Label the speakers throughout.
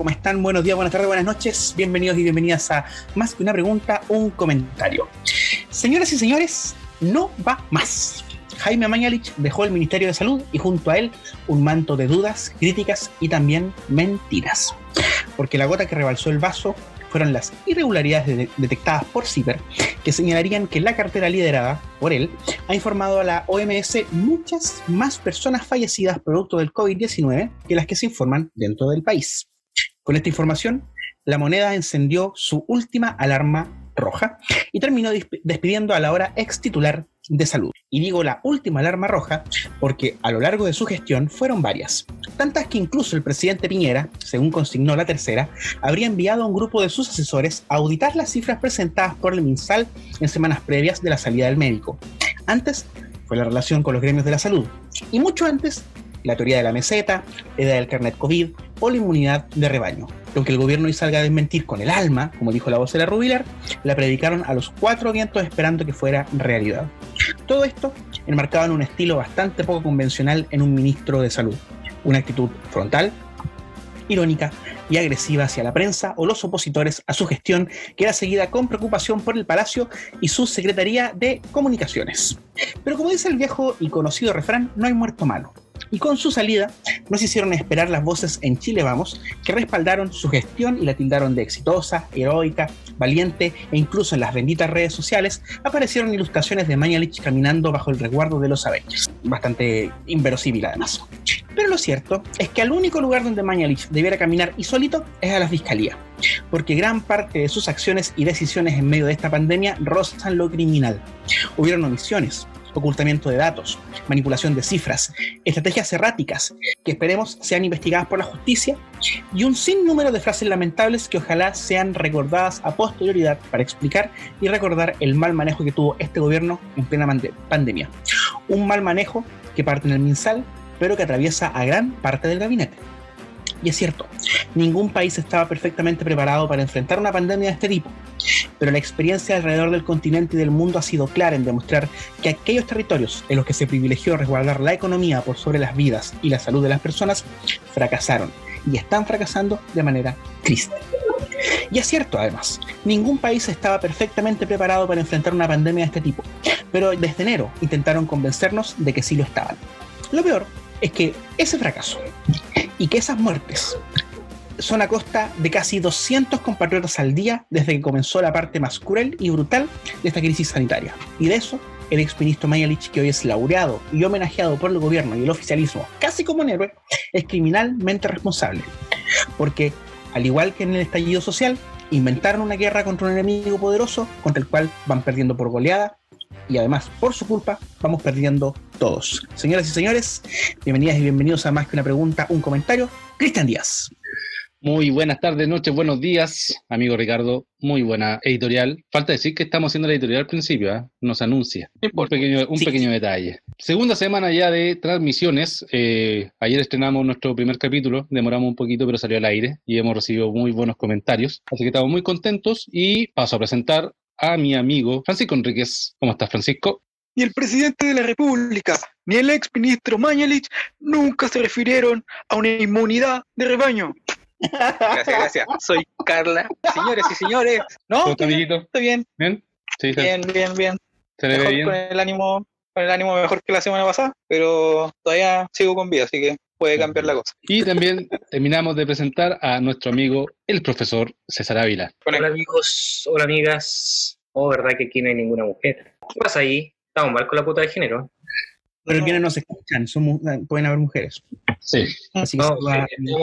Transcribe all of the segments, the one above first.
Speaker 1: ¿cómo están? Buenos días, buenas tardes, buenas noches. Bienvenidos y bienvenidas a Más que una pregunta, un comentario. Señoras y señores, no va más. Jaime Mañalich dejó el Ministerio de Salud y junto a él un manto de dudas, críticas y también mentiras. Porque la gota que rebalsó el vaso fueron las irregularidades detectadas por CIPER, que señalarían que la cartera liderada por él ha informado a la OMS muchas más personas fallecidas producto del COVID-19 que las que se informan dentro del país. Con esta información, la moneda encendió su última alarma roja y terminó despidiendo a la hora ex titular de salud. Y digo la última alarma roja porque a lo largo de su gestión fueron varias, tantas que incluso el presidente Piñera, según consignó la tercera, habría enviado a un grupo de sus asesores a auditar las cifras presentadas por el MinSal en semanas previas de la salida del médico. Antes fue la relación con los gremios de la salud y mucho antes la teoría de la meseta, la idea del carnet COVID o la inmunidad de rebaño. Aunque el gobierno hoy salga a desmentir con el alma, como dijo la voz de la Rubilar, la predicaron a los cuatro vientos esperando que fuera realidad. Todo esto enmarcado en un estilo bastante poco convencional en un ministro de salud. Una actitud frontal, irónica y agresiva hacia la prensa o los opositores a su gestión, que era seguida con preocupación por el Palacio y su Secretaría de Comunicaciones. Pero como dice el viejo y conocido refrán, no hay muerto malo y con su salida nos hicieron esperar las voces en Chile Vamos, que respaldaron su gestión y la tildaron de exitosa, heroica, valiente e incluso en las benditas redes sociales aparecieron ilustraciones de Mañalich caminando bajo el resguardo de los Avengers. Bastante inverosímil además. Pero lo cierto es que al único lugar donde Mañalich debiera caminar y solito es a la fiscalía, porque gran parte de sus acciones y decisiones en medio de esta pandemia rozan lo criminal. Hubieron omisiones, ocultamiento de datos, manipulación de cifras, estrategias erráticas que esperemos sean investigadas por la justicia y un sinnúmero de frases lamentables que ojalá sean recordadas a posterioridad para explicar y recordar el mal manejo que tuvo este gobierno en plena pandemia. Un mal manejo que parte en el MinSal, pero que atraviesa a gran parte del gabinete. Y es cierto, ningún país estaba perfectamente preparado para enfrentar una pandemia de este tipo, pero la experiencia alrededor del continente y del mundo ha sido clara en demostrar que aquellos territorios en los que se privilegió resguardar la economía por sobre las vidas y la salud de las personas fracasaron y están fracasando de manera triste. Y es cierto, además, ningún país estaba perfectamente preparado para enfrentar una pandemia de este tipo, pero desde enero intentaron convencernos de que sí lo estaban. Lo peor es que ese fracaso y que esas muertes son a costa de casi 200 compatriotas al día desde que comenzó la parte más cruel y brutal de esta crisis sanitaria. Y de eso, el exministro Mayalich, que hoy es laureado y homenajeado por el gobierno y el oficialismo, casi como un héroe, es criminalmente responsable. Porque, al igual que en el estallido social, inventaron una guerra contra un enemigo poderoso contra el cual van perdiendo por goleada y además por su culpa vamos perdiendo todos. Señoras y señores, bienvenidas y bienvenidos a Más que una pregunta, un comentario. Cristian Díaz.
Speaker 2: Muy buenas tardes, noches, buenos días, amigo Ricardo. Muy buena editorial. Falta decir que estamos haciendo la editorial al principio, ¿eh? nos anuncia. Un pequeño, un pequeño detalle. Segunda semana ya de transmisiones. Eh, ayer estrenamos nuestro primer capítulo, demoramos un poquito, pero salió al aire y hemos recibido muy buenos comentarios. Así que estamos muy contentos y paso a presentar a mi amigo Francisco Enríquez. ¿Cómo estás, Francisco?
Speaker 3: Ni el presidente de la República, ni el ex ministro Mañalich nunca se refirieron a una inmunidad de rebaño.
Speaker 4: Gracias, gracias. Soy Carla. Señores y señores.
Speaker 2: No, ¿Cómo amiguito?
Speaker 4: Estoy bien.
Speaker 2: ¿Bien?
Speaker 4: Sí, bien, bien, bien.
Speaker 2: ¿Se le ve bien?
Speaker 4: Con el ánimo, con el ánimo mejor que la semana pasada, pero todavía sigo con vida, así que puede cambiar la cosa.
Speaker 2: Y también terminamos de presentar a nuestro amigo, el profesor César Ávila.
Speaker 5: Hola amigos, hola amigas. Oh, verdad que aquí no hay ninguna mujer. ¿Qué pasa ahí? Estamos mal con la puta de género.
Speaker 1: Pero quienes nos escuchan, somos, pueden haber mujeres.
Speaker 2: Sí.
Speaker 5: Así que estamos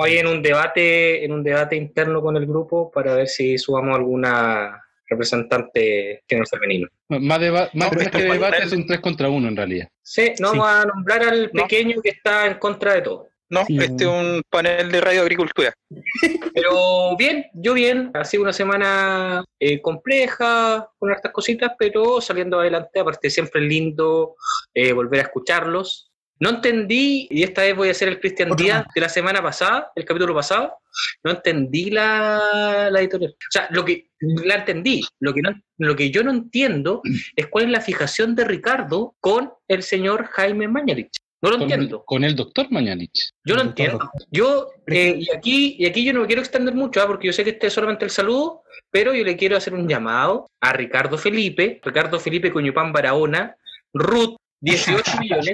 Speaker 5: ahí en un debate, en un debate interno con el grupo para ver si subamos alguna representante género femenino.
Speaker 2: Más, deba más no, que debate es un 3 contra 1 en realidad.
Speaker 5: Sí, no vamos a nombrar al pequeño que está en contra de todo.
Speaker 4: No, este es un panel de radio agricultura.
Speaker 5: Pero bien, yo bien. Ha sido una semana eh, compleja, con estas cositas, pero saliendo adelante. Aparte, siempre es lindo eh, volver a escucharlos. No entendí, y esta vez voy a hacer el Cristian Díaz de la semana pasada, el capítulo pasado. No entendí la, la editorial. O sea, lo que la entendí. Lo que, no, lo que yo no entiendo es cuál es la fijación de Ricardo con el señor Jaime Mañalich. No lo
Speaker 2: Con,
Speaker 5: entiendo.
Speaker 2: con el doctor Mañalich.
Speaker 5: Yo
Speaker 1: todo.
Speaker 5: entiendo. Yo, eh, y, aquí, y aquí yo no me quiero extender mucho, ¿ah? porque yo sé que este es solamente el saludo, pero yo le quiero hacer un llamado a Ricardo Felipe, Ricardo Felipe Coñupán Barahona, Ruth, 18 millones.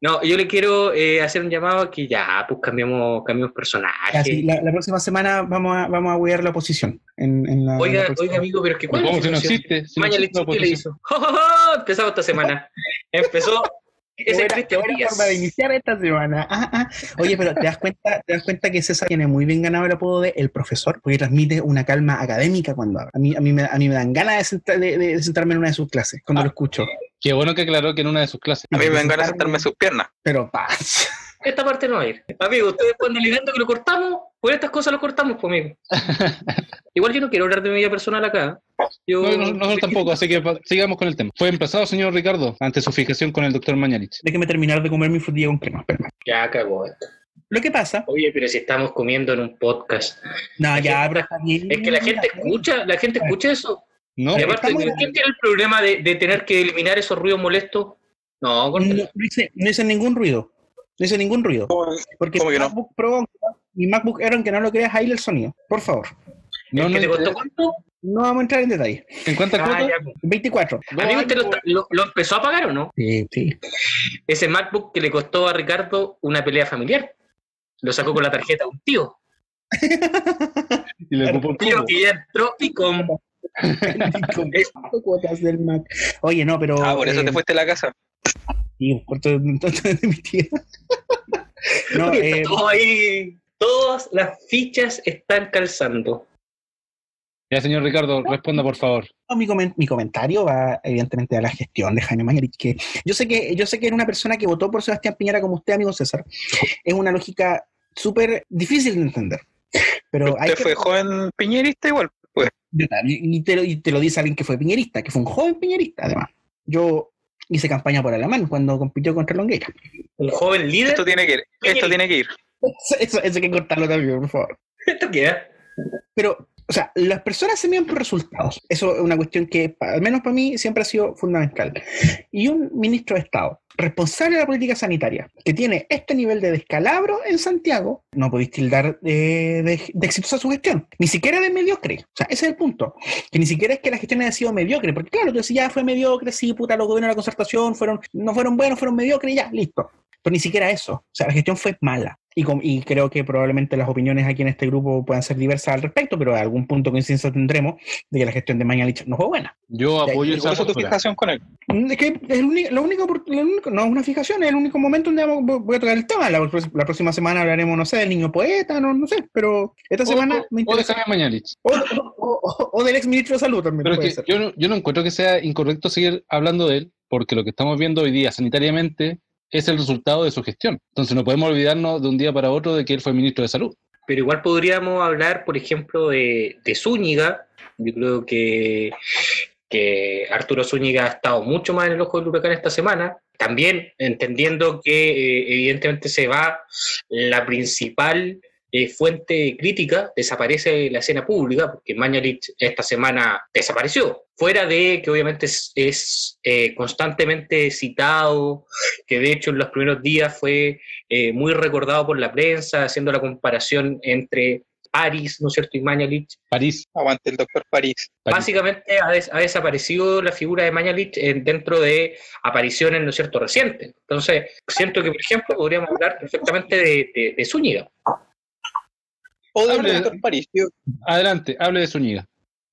Speaker 5: No, yo le quiero eh, hacer un llamado a que ya, pues cambiamos, cambiamos personaje.
Speaker 1: Así, la, la próxima semana vamos a, vamos a huear la oposición. En, en la,
Speaker 5: Oiga,
Speaker 1: la
Speaker 5: oiga, amigo, pero es que ¿cuál
Speaker 2: ¿Cómo si no existe? Si no
Speaker 5: Mañalich,
Speaker 2: existe la
Speaker 5: ¿qué le hizo? ¡Jo, jo, jo! Empezamos esta semana. Empezó Díaz.
Speaker 1: forma de iniciar esta semana. Ah, ah. Oye, pero te das cuenta, te das cuenta que César tiene muy bien ganado el apodo de el profesor, porque transmite una calma académica cuando habla. A mí, a mí, me, a mí me dan ganas de, sentar- de- de sentarme en una de sus clases cuando
Speaker 2: Ah.
Speaker 1: lo escucho.
Speaker 2: Qué bueno que aclaró que en una de sus clases.
Speaker 3: A mí me dan ganas de sentarme en sus piernas.
Speaker 1: Pero paz.
Speaker 5: Esta parte no va a ir. Amigo, ustedes cuando le que lo cortamos, por estas cosas lo cortamos, pues, amigo. Igual yo no quiero hablar de mi vida personal acá. Yo,
Speaker 2: No, no, nosotros tampoco, así que sigamos con el tema. Fue emplazado, señor Ricardo, ante su fijación con el doctor Mañalich.
Speaker 1: Déjeme terminar de comer mi frutilla con crema.
Speaker 5: Ya cagó esto.
Speaker 1: Lo que pasa,
Speaker 5: Oye, pero si estamos comiendo en un podcast.
Speaker 1: no, ya,
Speaker 5: que-
Speaker 1: pero.
Speaker 5: Es que la gente escucha, la gente escucha eso.
Speaker 2: No,
Speaker 5: Y aparte, ¿quién tiene el problema de, de tener que eliminar esos ruidos molestos? No,
Speaker 1: No, no hice, no hice ningún ruido. No hice ningún ruido. Porque
Speaker 3: ¿Cómo
Speaker 1: mi
Speaker 3: que no?
Speaker 1: MacBook Pro, mi MacBook Air, aunque no lo creas, ahí el sonido. Por favor.
Speaker 2: no,
Speaker 5: ¿El
Speaker 2: no
Speaker 5: que te costó cuánto?
Speaker 1: No vamos a entrar en detalle.
Speaker 2: ¿En cuántas
Speaker 5: Ah,
Speaker 2: cuotas?
Speaker 5: ya.
Speaker 1: 24.
Speaker 5: Amigo, ¿usted lo, lo- lo empezó a pagar o no?
Speaker 1: Sí, sí.
Speaker 5: Ese MacBook que le costó a Ricardo una pelea familiar. Lo sacó con la tarjeta de un tío.
Speaker 2: Y le ocupó el
Speaker 5: Tío que ya entró y con...
Speaker 1: Cuotas del Mac. Oye, no, pero.
Speaker 3: Ah, por eso
Speaker 1: eh,
Speaker 3: te fuiste a la casa.
Speaker 1: Sí, un cuarto de, un cuarto de mi tía. no, eh,
Speaker 5: Todo ahí, todas las fichas están calzando.
Speaker 2: Ya, señor Ricardo, responda, por favor.
Speaker 1: no, mi, comen- mi comentario va evidentemente a la gestión de Jaime Mañalich, que yo sé que yo sé que era una persona que votó por Sebastián Piñera como usted, amigo César. Es una lógica súper difícil de entender. Pero hay
Speaker 3: Usted
Speaker 1: que
Speaker 3: fue joven piñerista igual.
Speaker 1: Y, y te lo, y te lo dice alguien que fue piñerista, que fue un joven piñerista, además. Yo hice campaña por Alamán cuando compitió contra Longueira.
Speaker 5: Un joven líder.
Speaker 3: esto tiene que ir. Esto tiene que ir.
Speaker 1: Eso, eso, eso hay que cortarlo también, por favor.
Speaker 5: ¿Esto qué es?
Speaker 1: Pero, o sea, las personas se miden por resultados. Eso es una cuestión que, al menos para mí, siempre ha sido fundamental. Y un ministro de Estado responsable de la política sanitaria que tiene este nivel de descalabro en Santiago, no podéis tildar de, de, exitosa su gestión, ni siquiera de mediocre. O sea, ese es el punto. Que ni siquiera es que la gestión haya sido mediocre, porque claro, tú decís, ya fue mediocre, sí, puta, los gobiernos de la concertación fueron, no fueron buenos, fueron mediocres, ya, listo. Pero ni siquiera eso. O sea, la gestión fue mala. Y, com- y creo que probablemente las opiniones aquí en este grupo puedan ser diversas al respecto, pero a algún punto de coincidencia tendremos de que la gestión de Mañalich no fue buena.
Speaker 2: Yo apoyo esa
Speaker 3: ¿Cuál fue tu fijación con él?
Speaker 1: Es que es único, lo único, por- lo único- no es una fijación, es el único momento donde vamos- voy a tocar el tema. La, la próxima semana hablaremos, no sé, del niño poeta, no, no sé, pero esta semana
Speaker 2: O,
Speaker 1: me
Speaker 2: o de
Speaker 1: interesa.
Speaker 2: Jaime Mañalich.
Speaker 1: O, del ex ministro de Salud también
Speaker 2: Pero es
Speaker 1: puede
Speaker 2: que
Speaker 1: ser.
Speaker 2: yo no, yo no encuentro que sea incorrecto seguir hablando de él, porque lo que estamos viendo hoy día sanitariamente es el resultado de su gestión. Entonces no podemos olvidarnos de un día para otro de que él fue ministro de Salud.
Speaker 5: Pero igual podríamos hablar, por ejemplo, de, de Zúñiga. Yo creo que, que Arturo Zúñiga ha estado mucho más en el ojo del huracán esta semana. También entendiendo que eh, evidentemente se va la principal eh, fuente crítica, desaparece de la escena pública, porque Mañalich esta semana desapareció. Fuera de que obviamente es, es, eh, constantemente citado, que de hecho en los primeros días fue eh, muy recordado por la prensa, haciendo la comparación entre París, ¿no es cierto?, y Mañalich.
Speaker 2: París.
Speaker 3: Aguante el doctor París.
Speaker 2: París.
Speaker 5: Básicamente ha, des- ha desaparecido la figura de Mañalich en- dentro de apariciones, ¿no es cierto?, recientes. Entonces, siento que, por ejemplo, podríamos hablar perfectamente de, de, de Zúñiga.
Speaker 2: Hable- Adelante, hable de Zúñiga.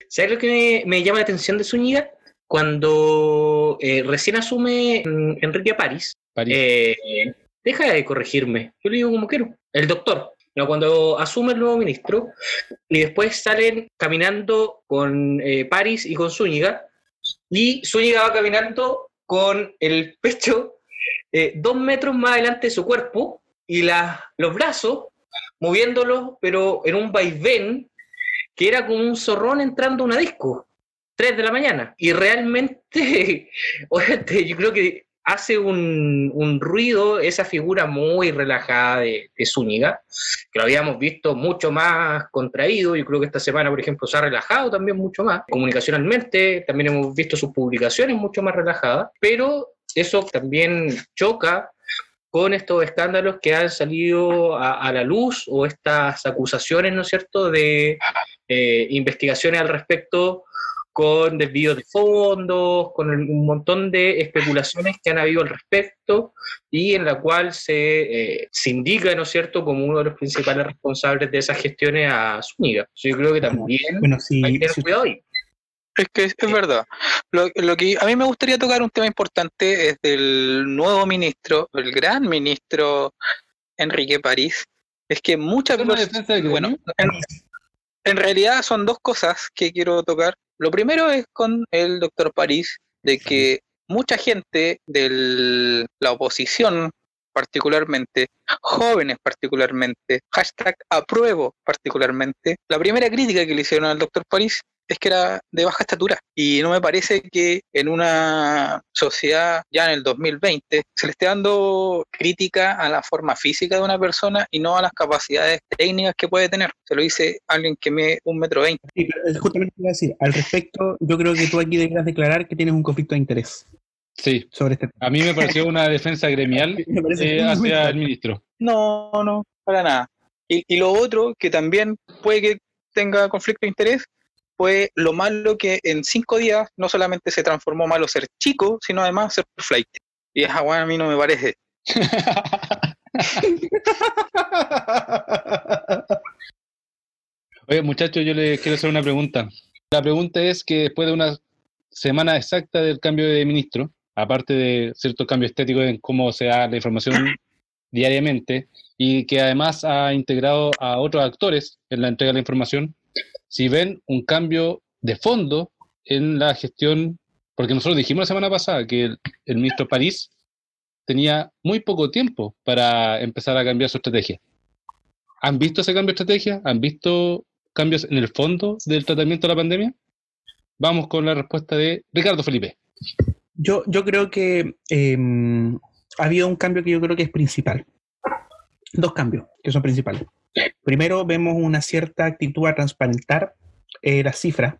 Speaker 5: ¿Sabes lo que me, me llama la atención de Zúñiga? Cuando eh, recién asume mm, Enrique París,
Speaker 2: París.
Speaker 5: Eh, deja de corregirme, yo le digo como quiero, el doctor. No, cuando asume el nuevo ministro y después salen caminando con eh, París y con Zúñiga, y Zúñiga va caminando con el pecho eh, dos metros más adelante de su cuerpo y la- los brazos moviéndolos, pero en un vaivén que era como un zorrón entrando a una disco. 3 de la mañana. Y realmente, yo creo que hace un, un ruido esa figura muy relajada de, de Zúñiga, que lo habíamos visto mucho más contraído. Yo creo que esta semana, por ejemplo, se ha relajado también mucho más. Comunicacionalmente, también hemos visto sus publicaciones mucho más relajadas, pero eso también choca con estos escándalos que han salido a, a la luz o estas acusaciones, ¿no es cierto?, de eh, investigaciones al respecto con desvíos de fondos, con un montón de especulaciones que han habido al respecto y en la cual se, eh, se indica, ¿no es cierto?, como uno de los principales responsables de esas gestiones a Zúñiga. Yo creo que también
Speaker 1: Bueno, si,
Speaker 5: hay que tener
Speaker 1: si-
Speaker 5: cuidado ahí.
Speaker 3: Es que es, es verdad. Lo, lo que a mí me gustaría tocar un tema importante es del nuevo ministro, el gran ministro Enrique París. Es que muchas
Speaker 2: ¿Tema
Speaker 3: veces,
Speaker 2: defensa del
Speaker 3: bueno, en, en realidad son dos cosas que quiero tocar. Lo primero es con el doctor París, de que mucha gente de la oposición particularmente, jóvenes particularmente, hashtag apruebo particularmente, la primera crítica que le hicieron al doctor París es que era de baja estatura y no me parece que en una sociedad ya en el 2020 se le esté dando crítica a la forma física de una persona y no a las capacidades técnicas que puede tener. Se lo dice alguien que mide un metro veinte.
Speaker 1: Sí, justamente a decir. Al respecto, yo creo que tú aquí deberías declarar que tienes un conflicto de interés
Speaker 2: Sí,
Speaker 1: sobre este tema.
Speaker 2: a mí me pareció una defensa gremial eh, hacia el ministro.
Speaker 3: No, no, para nada. Y, y lo otro que también puede que tenga conflicto de interés fue lo malo que en cinco días no solamente se transformó malo ser chico, sino además ser flight. Y esa weá a mí no me parece.
Speaker 2: Oye, muchachos, yo les quiero hacer una pregunta. La pregunta es que después de una semana exacta del cambio de ministro, aparte de ciertos cambios estéticos en cómo se da la información diariamente, y que además ha integrado a otros actores en la entrega de la información, si ven un cambio de fondo en la gestión, porque nosotros dijimos la semana pasada que el, el ministro París tenía muy poco tiempo para empezar a cambiar su estrategia. ¿Han visto ese cambio de estrategia? ¿Han visto cambios en el fondo del tratamiento de la pandemia? Vamos con la respuesta de Ricardo Felipe.
Speaker 1: Yo, yo creo que eh, ha habido un cambio que yo creo que es principal. Dos cambios que son principales. Primero, vemos una cierta actitud a transparentar eh, las cifras.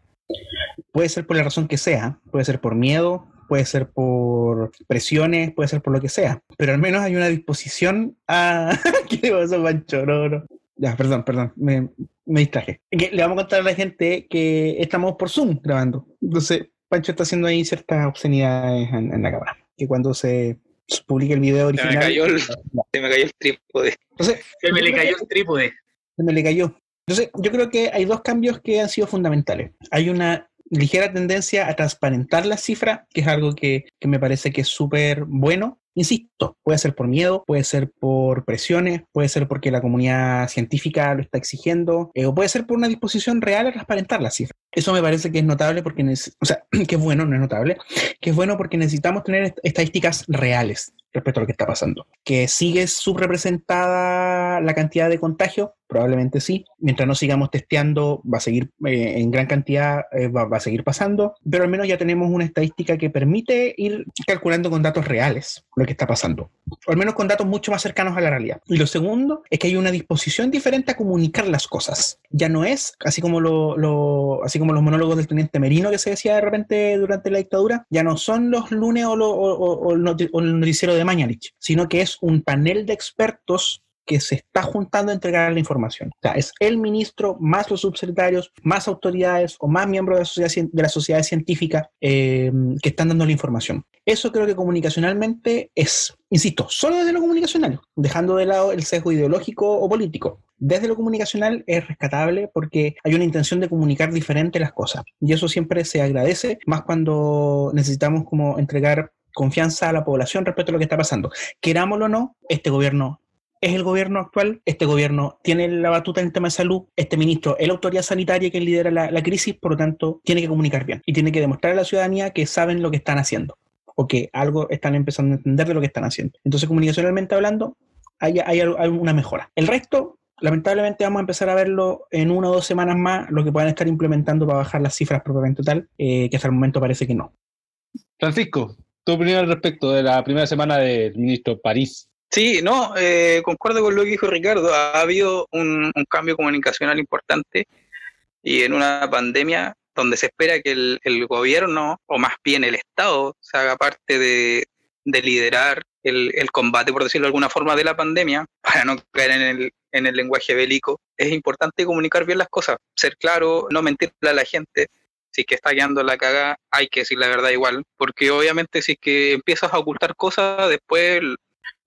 Speaker 1: Puede ser por la razón que sea, puede ser por miedo, puede ser por presiones, puede ser por lo que sea, pero al menos hay una disposición a... ¿Qué pasó, Pancho? No, no. Ya, perdón, perdón, me, distraje. Le vamos a contar a la gente que estamos por Zoom grabando. Entonces, Pancho está haciendo ahí ciertas obscenidades en, en la cámara. Que cuando se publique el video
Speaker 3: Se
Speaker 1: original...
Speaker 3: me cayó el, se me cayó el trípode.
Speaker 1: Entonces,
Speaker 5: Se me le cayó el trípode.
Speaker 1: se me le cayó. Entonces, yo creo que hay dos cambios que han sido fundamentales. Hay una ligera tendencia a transparentar las cifras, que es algo que, que me parece que es súper bueno. Insisto, puede ser por miedo, puede ser por presiones, puede ser porque la comunidad científica lo está exigiendo, eh, o puede ser por una disposición real a transparentar las cifras. Eso me parece que es notable porque, o sea, que es bueno, no es notable, que es bueno porque necesitamos tener est- estadísticas reales respecto a lo que está pasando. Que sigue subrepresentada la cantidad de contagios, probablemente sí. Mientras no sigamos testeando, va a seguir eh, en gran cantidad, eh, va, a seguir pasando, pero al menos ya tenemos una estadística que permite ir calculando con datos reales lo que está pasando, o al menos con datos mucho más cercanos a la realidad. Y lo segundo es que hay una disposición diferente a comunicar las cosas. Ya no es, así como, lo, así como los monólogos del teniente Merino que se decía de repente durante la dictadura, ya no son los lunes o, lo- o- de Sino que es un panel de expertos que se está juntando a entregar la información. O sea, es el ministro, más los subsecretarios, más autoridades o más miembros de la sociedad, de la sociedad científica eh, que están dando la información. Eso creo que comunicacionalmente es, insisto, solo desde lo comunicacional, dejando de lado el sesgo ideológico o político. Desde lo comunicacional es rescatable porque hay una intención de comunicar diferente las cosas. Y eso siempre se agradece, más cuando necesitamos como entregar confianza a la población respecto a lo que está pasando. Querámoslo o no, este gobierno es el gobierno actual, este gobierno tiene la batuta en el tema de salud, este ministro es la autoridad sanitaria que lidera la, crisis, por lo tanto, tiene que comunicar bien y tiene que demostrar a la ciudadanía que saben lo que están haciendo o que algo están empezando a entender de lo que están haciendo. Entonces, comunicacionalmente hablando, hay, hay, hay una mejora. El resto, lamentablemente, vamos a empezar a verlo en una o dos semanas más, lo que puedan estar implementando para bajar las cifras propiamente tal, eh, que hasta el momento parece que no.
Speaker 2: Francisco, tu opinión al respecto de la primera semana del ministro París.
Speaker 3: Sí, no, eh, concuerdo con lo que dijo Ricardo. Ha habido un, un cambio comunicacional importante y en una pandemia donde se espera que el, el gobierno, o más bien el Estado, se haga parte de, de liderar el, el, combate, por decirlo de alguna forma, de la pandemia, para no caer en el, en el lenguaje bélico, es importante comunicar bien las cosas, ser claro, no mentirle a la gente. Si es que está guiando la caga, hay que decir la verdad igual, porque obviamente si es que empiezas a ocultar cosas, después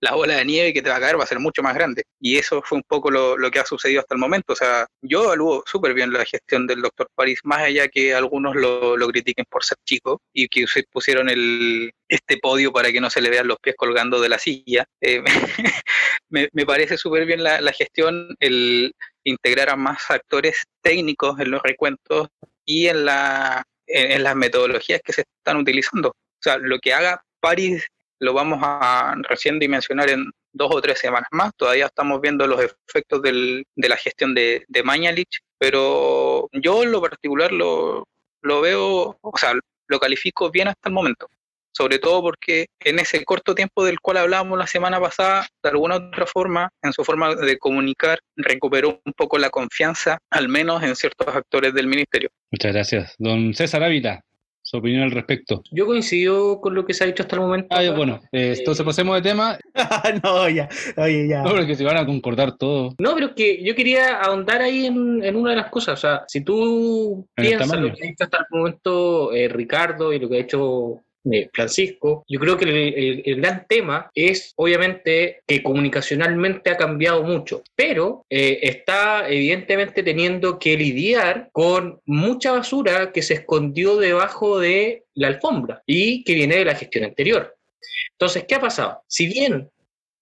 Speaker 3: la bola de nieve que te va a caer va a ser mucho más grande. Y eso fue un poco lo, lo que ha sucedido hasta el momento. O sea, yo evalúo súper bien la gestión del doctor París, más allá que algunos lo, lo, critiquen por ser chico y que pusieron el, este podio para que no se le vean los pies colgando de la silla. Eh, me, me, parece súper bien la, la gestión, el integrar a más actores técnicos en los recuentos y en, la, en, las metodologías que se están utilizando. O sea, lo que haga París lo vamos a recién dimensionar en dos o tres semanas más. Todavía estamos viendo los efectos del, de la gestión de, de Mañalich, pero yo en lo particular lo, lo veo, o sea, lo califico bien hasta el momento. Sobre todo porque en ese corto tiempo del cual hablábamos la semana pasada, de alguna otra forma, en su forma de comunicar, recuperó un poco la confianza, al menos en ciertos actores del ministerio.
Speaker 2: Muchas gracias. Don César Ávila, su opinión al respecto.
Speaker 5: Yo coincido con lo que se ha dicho hasta el momento.
Speaker 2: Ah, bueno, eh, entonces pasemos de tema.
Speaker 1: no, ya, oye, ya.
Speaker 2: No, porque se van a concordar todo.
Speaker 5: No, pero es que yo quería ahondar ahí en, en una de las cosas. O sea, si tú piensas lo que ha dicho hasta el momento eh, Ricardo y lo que ha hecho Francisco, yo creo que el, gran tema es obviamente que comunicacionalmente ha cambiado mucho, pero eh, está evidentemente teniendo que lidiar con mucha basura que se escondió debajo de la alfombra y que viene de la gestión anterior. Entonces, ¿qué ha pasado? Si bien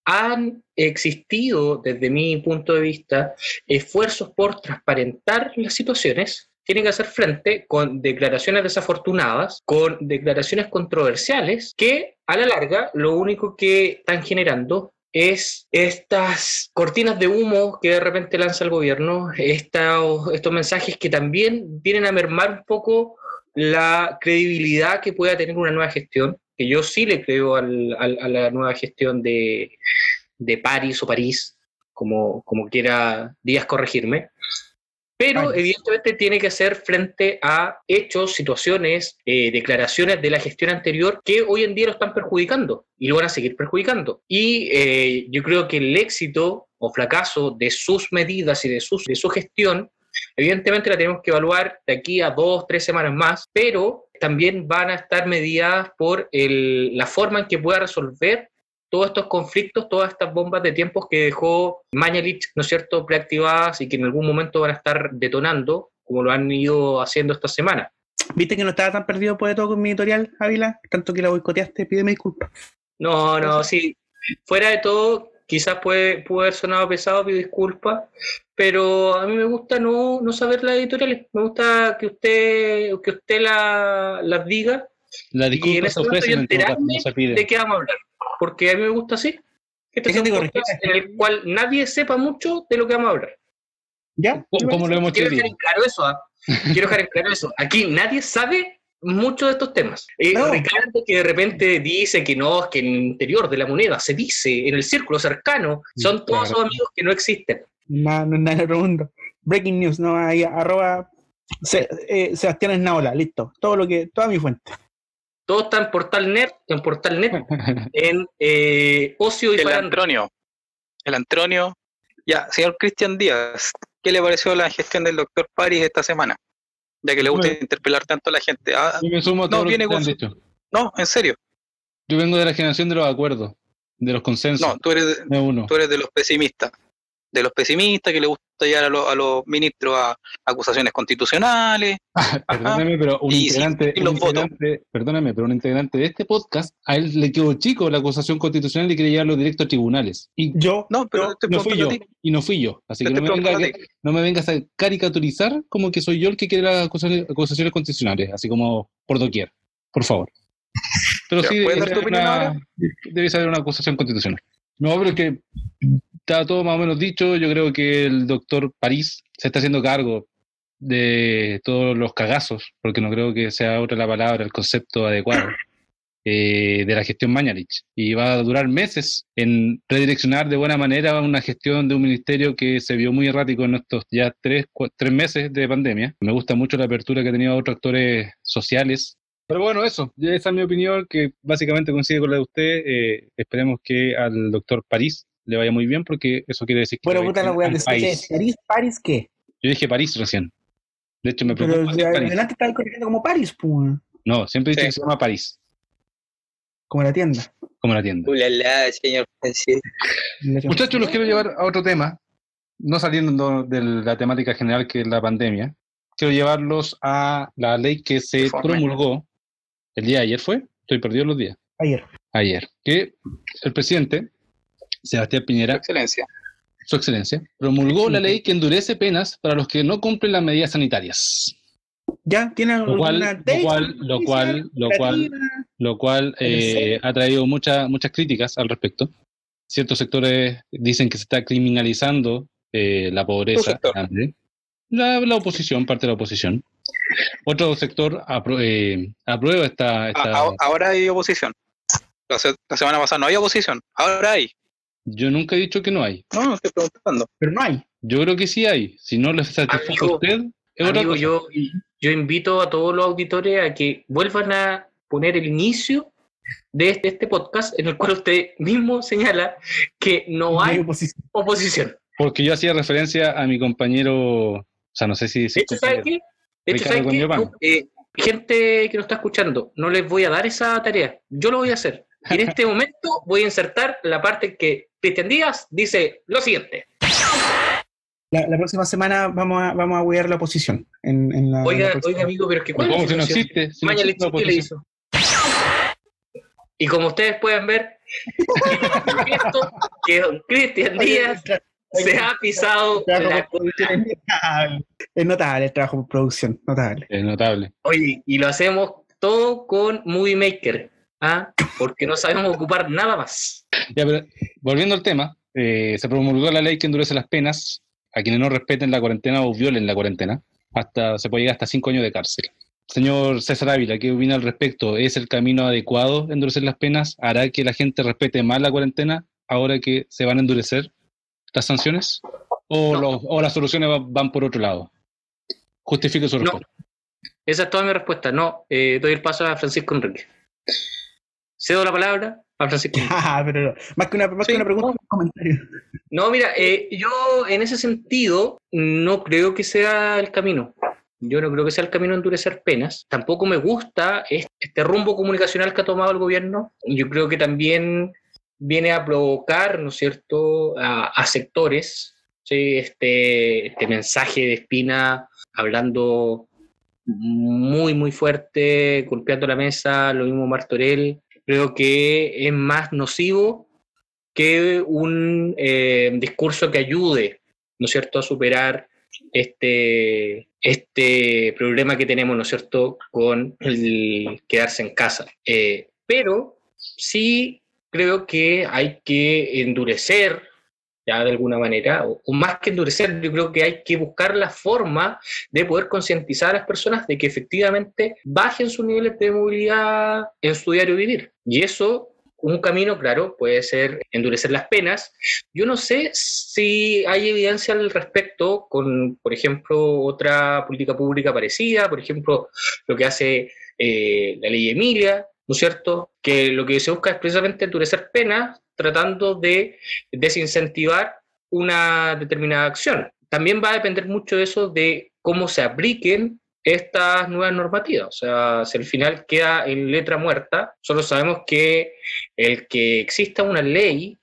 Speaker 5: han existido, desde mi punto de vista, esfuerzos por transparentar las situaciones, tienen que hacer frente con declaraciones desafortunadas, con declaraciones controversiales, que a la larga lo único que están generando es estas cortinas de humo que de repente lanza el gobierno, estos, mensajes que también vienen a mermar un poco la credibilidad que pueda tener una nueva gestión, que yo sí le creo a la nueva gestión de, de París o París, como, como quiera Díaz corregirme, pero Ay. evidentemente tiene que ser frente a hechos, situaciones, eh, declaraciones de la gestión anterior que hoy en día lo están perjudicando y lo van a seguir perjudicando. Y eh, yo creo que el éxito o fracaso de sus medidas y de, sus, de su gestión, evidentemente la tenemos que evaluar de aquí a dos, tres semanas más, pero también van a estar mediadas por el, la forma en que pueda resolver todos estos conflictos, todas estas bombas de tiempos que dejó Mañalich, ¿no es cierto?, preactivadas y que en algún momento van a estar detonando, como lo han ido haciendo esta semana.
Speaker 1: ¿Viste que no estaba tan perdido por todo con mi editorial, Ávila? Tanto que la boicoteaste, pídeme disculpas.
Speaker 5: No, no, sí. Fuera de todo, quizás puede, puede haber sonado pesado, pido disculpas, pero a mí me gusta no, no saber las editoriales. Me gusta que usted, que usted las la diga.
Speaker 2: La disculpa
Speaker 5: y en ese momento yo enterarme no se pide. de qué vamos a hablar porque a mí me gusta así. Este es un podcast en el cual nadie sepa mucho de lo que vamos a hablar.
Speaker 1: ¿Ya?
Speaker 2: ¿Cómo lo hemos
Speaker 5: Quiero dejar en claro eso. ¿eh? Quiero dejar en claro eso. Aquí nadie sabe mucho de estos temas. Eh, no. Ricardo que de repente dice que no, es que en el interior de la moneda se dice, en el círculo cercano, son todos claro. esos amigos que no existen.
Speaker 1: No, no, no, mundo. Breaking news, no, ahí, arroba se, eh, Sebastián Esnaola, listo. Todo lo que, toda mi fuente.
Speaker 5: Todo está en Portalnet, en Portalnet, en eh, Ocio y
Speaker 3: El Antronio. El Antronio. Ya, señor Cristian Díaz, ¿qué le pareció la gestión del doctor París esta semana? Ya que le gusta bueno, interpelar tanto a la gente. Ah,
Speaker 2: yo me sumo a todo no, viene con su...
Speaker 3: No, en serio.
Speaker 2: Yo vengo de la generación de los acuerdos, de los consensos.
Speaker 3: No, tú eres, de, uno. Tú eres de los pesimistas. De los pesimistas que le gusta llevar a, lo, a los ministros a acusaciones constitucionales.
Speaker 2: perdóname, pero un, y, integrante, y un integrante, perdóname, pero un integrante de este podcast, a él le quedó chico la acusación constitucional y quería llevarlo directo a tribunales. Y
Speaker 1: yo,
Speaker 2: no, pero yo, no fui yo, y no fui yo. Así que no me, venga, que no me, vengas a caricaturizar como que soy yo el que quiere las acusaciones, acusaciones constitucionales, así como por doquier, por favor. Pero sí, debe ser, una, debe ser una acusación constitucional. No, pero es que está todo más o menos dicho. Yo creo que el doctor París se está haciendo cargo de todos los cagazos, porque no creo que sea otra la palabra, el concepto adecuado eh, de la gestión Mañalich. Y va a durar meses en redireccionar de buena manera una gestión de un ministerio que se vio muy errático en estos ya tres, cuatro, tres meses de pandemia. Me gusta mucho la apertura que ha tenido otros actores sociales Pero bueno, eso, esa es mi opinión, que básicamente coincide con la de usted. Eh, esperemos que al doctor París le vaya muy bien, porque eso quiere decir que...
Speaker 1: Bueno, puta la weá. ¿París, París qué?
Speaker 2: Yo dije París recién. De hecho, me preocupa
Speaker 1: Pero adelante está corrigiendo como París, pues.
Speaker 2: No, siempre dice
Speaker 3: Sí.
Speaker 2: que se llama París,
Speaker 1: Como la tienda.
Speaker 2: como la tienda.
Speaker 3: Ulala, señor Francis.
Speaker 2: Muchachos, los quiero llevar a otro tema, no saliendo de la temática general que es la pandemia. Quiero llevarlos a la ley que se promulgó el día de ayer, ¿fue? Estoy perdido los días.
Speaker 1: Ayer.
Speaker 2: Ayer. Que el presidente, Sebastián Piñera,
Speaker 3: Excelencia.
Speaker 2: su excelencia, promulgó la ley que endurece penas para los que no cumplen las medidas sanitarias.
Speaker 1: ¿Ya? ¿Tiene
Speaker 2: Lo cual,
Speaker 1: alguna
Speaker 2: lo cual, lo cual, lo cual, lo cual eh, ha traído muchas muchas críticas al respecto. Ciertos sectores dicen que se está criminalizando eh, la pobreza. La, la oposición, parte de la oposición. Otro sector apro- eh, aprueba esta,
Speaker 3: A-
Speaker 2: esta
Speaker 3: a- ahora hay oposición. La, se- la semana pasada no había oposición. Ahora hay.
Speaker 2: Yo nunca he dicho que no hay.
Speaker 3: No, no estoy preguntando.
Speaker 1: Pero no hay.
Speaker 2: Yo creo que sí hay. Si no les satisface a usted, es otra
Speaker 5: Amigo,
Speaker 2: cosa.
Speaker 5: yo, yo invito a todos los auditores a que vuelvan a poner el inicio de este, este podcast en el cual usted mismo señala que no
Speaker 1: No hay oposición.
Speaker 5: oposición.
Speaker 2: Porque yo hacía referencia a mi compañero, o sea, no sé si
Speaker 5: De
Speaker 2: decir
Speaker 5: hecho, ¿sabes
Speaker 2: compañero.
Speaker 5: qué? De hecho,
Speaker 2: Ricardo
Speaker 5: ¿sabes qué? Eh, gente que nos está escuchando, no les voy a dar esa tarea. Yo lo voy a hacer. Y en este momento voy a insertar la parte en que Cristian Díaz dice lo siguiente.
Speaker 1: La, la próxima semana vamos a, vamos a huear la oposición. En, en la, la
Speaker 5: Oiga, oiga, amigo, pero es que ¿cuál
Speaker 2: ¿Cómo
Speaker 5: es
Speaker 2: si no existe? Si no
Speaker 5: Maña
Speaker 2: existe la
Speaker 5: ¿qué le hizo? Y como ustedes pueden ver, esto que don Cristian Díaz se ha pisado la
Speaker 1: es notable. Es notable el trabajo por producción, notable.
Speaker 2: Es notable.
Speaker 5: Oye, y lo hacemos todo con Movie Maker, ¿ah? porque no sabemos ocupar nada más.
Speaker 2: Ya, pero volviendo al tema, eh, se promulgó la ley que endurece las penas a quienes no respeten la cuarentena o violen la cuarentena. Hasta, se puede llegar hasta cinco años de cárcel. Señor César Ávila, ¿qué opina al respecto? ¿Es el camino adecuado endurecer las penas? ¿Hará que la gente respete más la cuarentena ahora que se van a endurecer las sanciones? ¿O,
Speaker 5: No.
Speaker 2: los- o las soluciones va- van por otro lado? Justifique su
Speaker 5: No.
Speaker 2: respuesta.
Speaker 5: Esa es toda mi respuesta. No, eh, doy el paso a Francisco Enrique. Cedo la palabra a Francisco.
Speaker 1: Ah, pero más que una, más que una pregunta, un comentario.
Speaker 5: No, mira, eh, yo en ese sentido no creo que sea el camino. Yo no creo que sea el camino a endurecer penas. Tampoco me gusta este, este rumbo comunicacional que ha tomado el gobierno. Yo creo que también viene a provocar, ¿no es cierto?, a, a sectores, ¿sí? este, este mensaje de Espina hablando muy, muy fuerte, golpeando la mesa, lo mismo Martorell. Creo que es más nocivo que un eh, discurso que ayude, ¿no es cierto?, a superar este, este problema que tenemos, ¿no es cierto?, con el quedarse en casa. Eh, pero sí creo que hay que endurecer, ya de alguna manera, o, más que endurecer, yo creo que hay que buscar la forma de poder concientizar a las personas de que efectivamente bajen sus niveles de movilidad en su diario vivir. Y eso un camino, claro, puede ser endurecer las penas. Yo no sé si hay evidencia al respecto con, por ejemplo, otra política pública parecida, por ejemplo, lo que hace eh, la ley Emilia, ¿no es cierto? Que lo que se busca es precisamente endurecer penas tratando de desincentivar una determinada acción. También va a depender mucho de eso de cómo se apliquen estas nuevas normativas. O sea, si al final queda en letra muerta, solo sabemos que el que exista una ley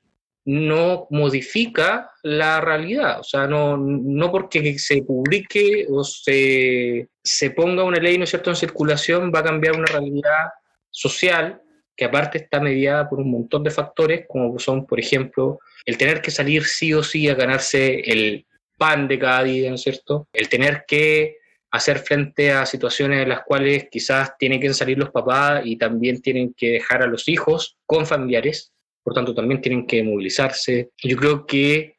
Speaker 5: no modifica la realidad. O sea, no, no porque se publique o se, se ponga una ley, ¿no es cierto?, en circulación, va a cambiar una realidad social que aparte está mediada por un montón de factores, como son, por ejemplo, el tener que salir sí o sí a ganarse el pan de cada día, ¿no es cierto? El tener que hacer frente a situaciones en las cuales quizás tienen que salir los papás y también tienen que dejar a los hijos con familiares, por tanto también tienen que movilizarse. Yo creo que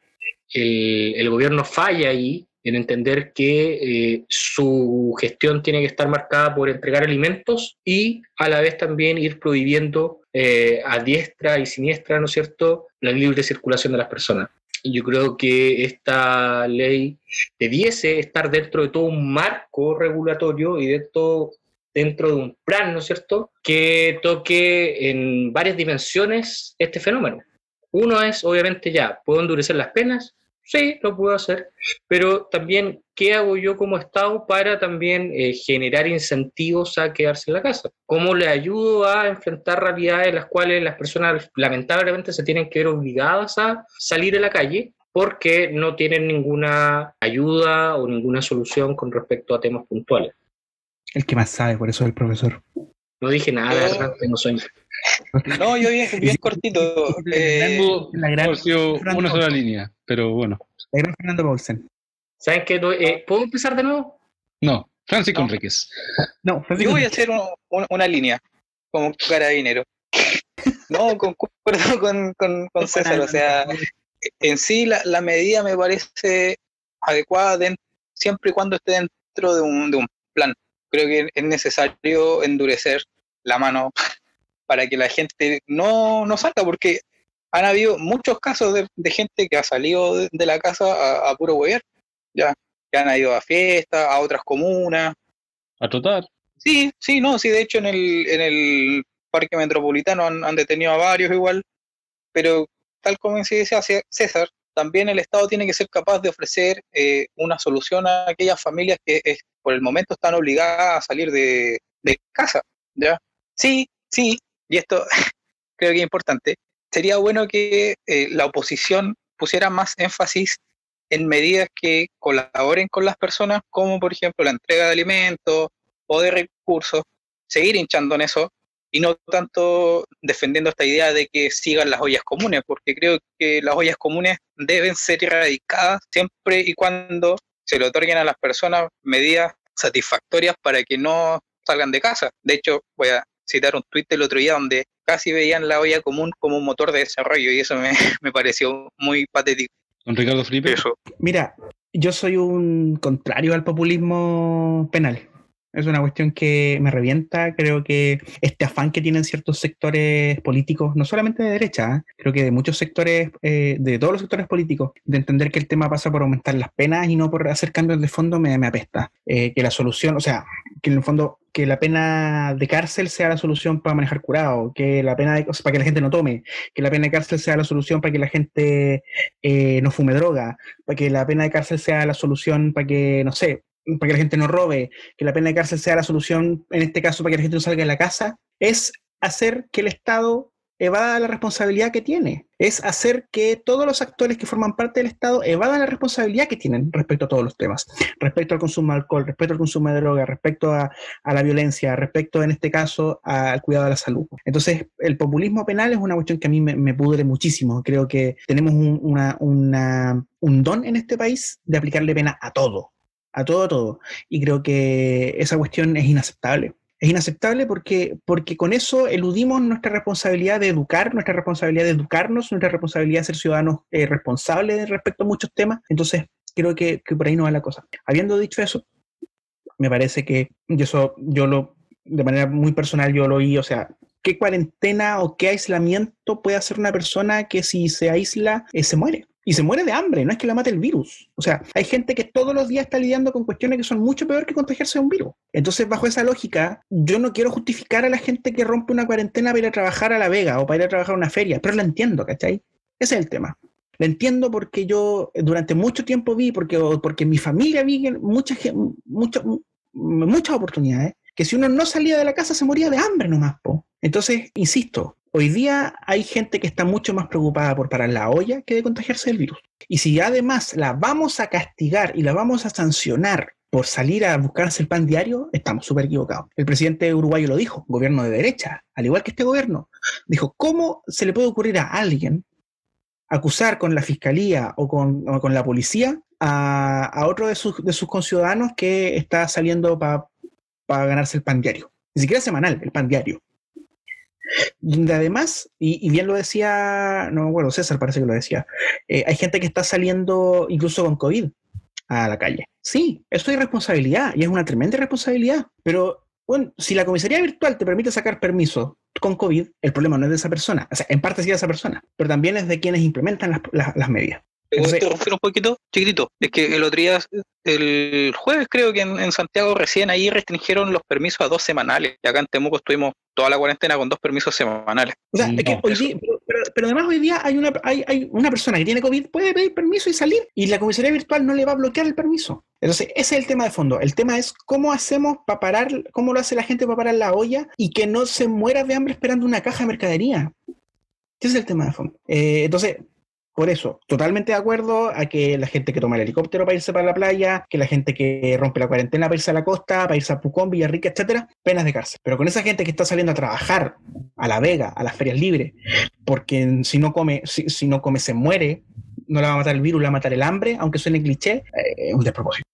Speaker 5: el, el gobierno falla ahí en entender que eh, su gestión tiene que estar marcada por entregar alimentos y a la vez también ir prohibiendo eh, a diestra y siniestra, ¿no es cierto?, la libre circulación de las personas. Y yo creo que esta ley debiese estar dentro de todo un marco regulatorio y de todo dentro de un plan, ¿no es cierto?, que toque en varias dimensiones este fenómeno. Uno es, obviamente, ya, ¿puedo endurecer las penas? Sí, lo puedo hacer, pero también, ¿qué hago yo como Estado para también eh, generar incentivos a quedarse en la casa? ¿Cómo le ayudo a enfrentar realidades en las cuales las personas lamentablemente se tienen que ver obligadas a salir a la calle porque no tienen ninguna ayuda o ninguna solución con respecto a temas puntuales?
Speaker 1: El que más sabe, por eso es el profesor.
Speaker 5: No dije nada, ¿verdad? Tengo sueño.
Speaker 3: No, yo bien, bien cortito. eh,
Speaker 2: Tengo
Speaker 1: la gran-
Speaker 2: una sola línea, pero bueno.
Speaker 1: El gran Fernando Paulsen.
Speaker 5: ¿Saben qué? Eh, ¿Puedo empezar de nuevo?
Speaker 2: No, Francisco
Speaker 3: No.
Speaker 2: Enríquez.
Speaker 1: No,
Speaker 3: yo voy a hacer un- un- una línea como carabinero. No, concuerdo con, con, con César. O sea, en sí la, la medida me parece adecuada siempre y cuando esté dentro de un, de un plan. Creo que es necesario endurecer la mano para que la gente no, no salga, porque han habido muchos casos de, de gente que ha salido de, de la casa a, a puro huear, ya, que han ido a fiestas, a otras comunas.
Speaker 2: A trotar.
Speaker 3: Sí, sí, no, sí, de hecho en el, en el parque metropolitano han, han detenido a varios igual, pero tal como se César, también el Estado tiene que ser capaz de ofrecer eh, una solución a aquellas familias que eh, por el momento están obligadas a salir de, de casa, ¿ya? Sí, sí, y esto creo que es importante, sería bueno que eh, la oposición pusiera más énfasis en medidas que colaboren con las personas, como por ejemplo la entrega de alimentos o de recursos, seguir hinchando en eso y no tanto defendiendo esta idea de que sigan las ollas comunes, porque creo que las ollas comunes deben ser erradicadas siempre y cuando se le otorguen a las personas medidas satisfactorias para que no salgan de casa. De hecho, voy a citar un tuit del otro día donde casi veían la olla común como un motor de desarrollo y eso me, me pareció muy patético.
Speaker 2: Don Ricardo Felipe.
Speaker 3: Eso.
Speaker 1: Mira, yo soy un contrario al populismo penal. Es una cuestión que me revienta. Creo que este afán que tienen ciertos sectores políticos, no solamente de derecha, ¿eh? creo que de muchos sectores, eh, de todos los sectores políticos, de entender que el tema pasa por aumentar las penas y no por hacer cambios de fondo, me, apesta. Eh, que la solución, o sea, que en el fondo que la pena de cárcel sea la solución para manejar curado, que la pena de, sea, para que la gente no tome, que la pena de cárcel sea la solución para que la gente eh, no fume droga, para que la pena de cárcel sea la solución para que, no sé, para que la gente no robe, que la pena de cárcel sea la solución, en este caso, para que la gente no salga de la casa, es hacer que el Estado evada la responsabilidad que tiene. Es hacer que todos los actores que forman parte del Estado evadan la responsabilidad que tienen respecto a todos los temas. Respecto al consumo de alcohol, respecto al consumo de droga, respecto a, la violencia, respecto, en este caso, al cuidado de la salud. Entonces, el populismo penal es una cuestión que a mí me, pudre muchísimo. Creo que tenemos un don en este país de aplicarle pena a todo a todo, todo. Y creo que esa cuestión es inaceptable. Es inaceptable porque, porque con eso eludimos nuestra responsabilidad de educar, nuestra responsabilidad de educarnos, nuestra responsabilidad de ser ciudadanos eh, responsables respecto a muchos temas. Entonces, creo que, que, por ahí no va la cosa. Habiendo dicho eso, me parece que eso, yo lo, de manera muy personal, yo lo oí, o sea, ¿qué cuarentena o qué aislamiento puede hacer una persona que si se aísla eh, se muere? Y se muere de hambre, no es que la mate el virus. O sea, hay gente que todos los días está lidiando con cuestiones que son mucho peor que contagiarse de un virus. Entonces, bajo esa lógica, yo no quiero justificar a la gente que rompe una cuarentena para ir a trabajar a La Vega o para ir a trabajar a una feria, pero la entiendo, ¿cachai? Ese es el tema. La entiendo porque yo durante mucho tiempo vi, porque, porque mi familia vi muchas, muchas, muchas oportunidades, que si uno no salía de la casa se moría de hambre nomás. Po. Entonces, insisto, Hoy día hay gente que está mucho más preocupada por parar la olla que de contagiarse del virus. Y si además la vamos a castigar y la vamos a sancionar por salir a buscarse el pan diario, estamos súper equivocados. El presidente uruguayo lo dijo, gobierno de derecha, al igual que este gobierno, dijo, ¿cómo se le puede ocurrir a alguien acusar con la fiscalía o con, la policía a, otro de sus, de sus conciudadanos que está saliendo para pa ganarse el pan diario? Ni siquiera semanal, el pan diario. Además, y, bien lo decía, no bueno, César parece que lo decía, eh, hay gente que está saliendo incluso con COVID a la calle. Sí, eso es irresponsabilidad y es una tremenda responsabilidad. Pero bueno, si la comisaría virtual te permite sacar permiso con COVID, el problema no es de esa persona, o sea, en parte sí de esa persona, pero también es de quienes implementan las, las medidas.
Speaker 3: ¿Puedo interrumpir un poquito? Chiquitito. Es que el otro día, el jueves creo que en, en Santiago recién ahí restringieron los permisos a dos semanales. Y acá en Temuco estuvimos toda la cuarentena con dos permisos semanales.
Speaker 1: O sea,
Speaker 2: No,
Speaker 1: es que hoy día, pero, pero- pero además hoy día hay una, hay, hay una persona que tiene COVID, puede pedir permiso y salir, y la comisaría virtual no le va a bloquear el permiso. Entonces, ese es el tema de fondo. El tema es cómo hacemos para parar, cómo lo hace la gente para parar la olla y que no se muera de hambre esperando una caja de mercadería. Ese es el tema de fondo. Eh, entonces, por eso, totalmente de acuerdo a que la gente que toma el helicóptero para irse para la playa, que la gente que rompe la cuarentena para irse a la costa, para irse a Pucón, Villarrica, etcétera, penas de cárcel. Pero con esa gente que está saliendo a trabajar a La Vega, a las ferias libres, porque si no come, si, no come se muere, no la va a matar el virus, la va a matar el hambre, aunque suene cliché, eh, es un despropósito.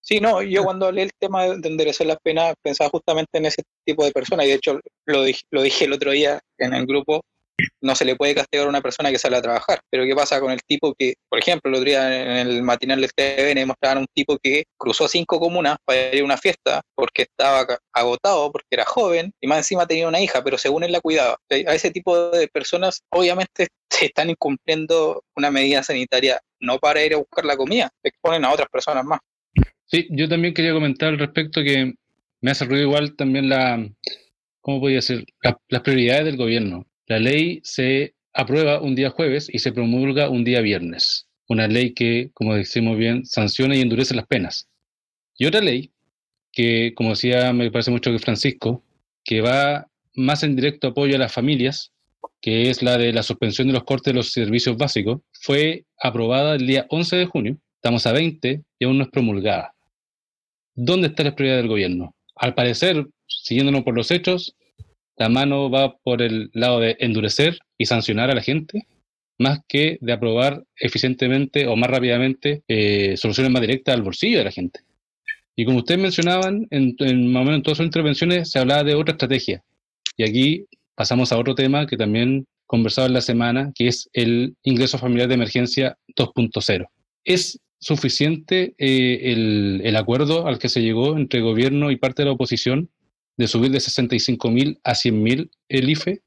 Speaker 3: Sí, no, yo cuando hablé el tema de endurecer las penas pensaba justamente en ese tipo de personas y de hecho lo lo dije el otro día en el grupo, no se le puede castigar a una persona que sale a trabajar, pero ¿qué pasa con el tipo que, por ejemplo, el otro día en el matinal del TVN mostraban un tipo que cruzó cinco comunas para ir a una fiesta porque estaba agotado, porque era joven y más encima tenía una hija, pero según él la cuidaba. A ese tipo de personas obviamente se están incumpliendo una medida sanitaria no para ir a buscar la comida, exponen a otras personas más.
Speaker 2: Sí, yo también quería comentar al respecto que me hace ruido igual también la, ¿cómo las prioridades del gobierno. La ley se aprueba un día jueves y se promulga un día viernes. Una ley que, como decimos bien, sanciona y endurece las penas. Y otra ley que, como decía, me parece mucho que Francisco, que va más en directo apoyo a las familias, que es la de la suspensión de los cortes de los servicios básicos, fue aprobada el día 11 de junio. Estamos a 20 y aún no es promulgada. ¿Dónde está la prioridad del gobierno? Al parecer, siguiéndonos por los hechos, la mano va por el lado de endurecer y sancionar a la gente, más que de aprobar eficientemente o más rápidamente eh, soluciones más directas al bolsillo de la gente. Y como ustedes mencionaban, en, en más en todas sus intervenciones se hablaba de otra estrategia. Y aquí pasamos a otro tema que también conversaba en la semana, que es el ingreso familiar de emergencia 2.0. ¿Es suficiente eh, el, el acuerdo al que se llegó entre gobierno y parte de la oposición de subir de 65.000 a 100.000 el IFE,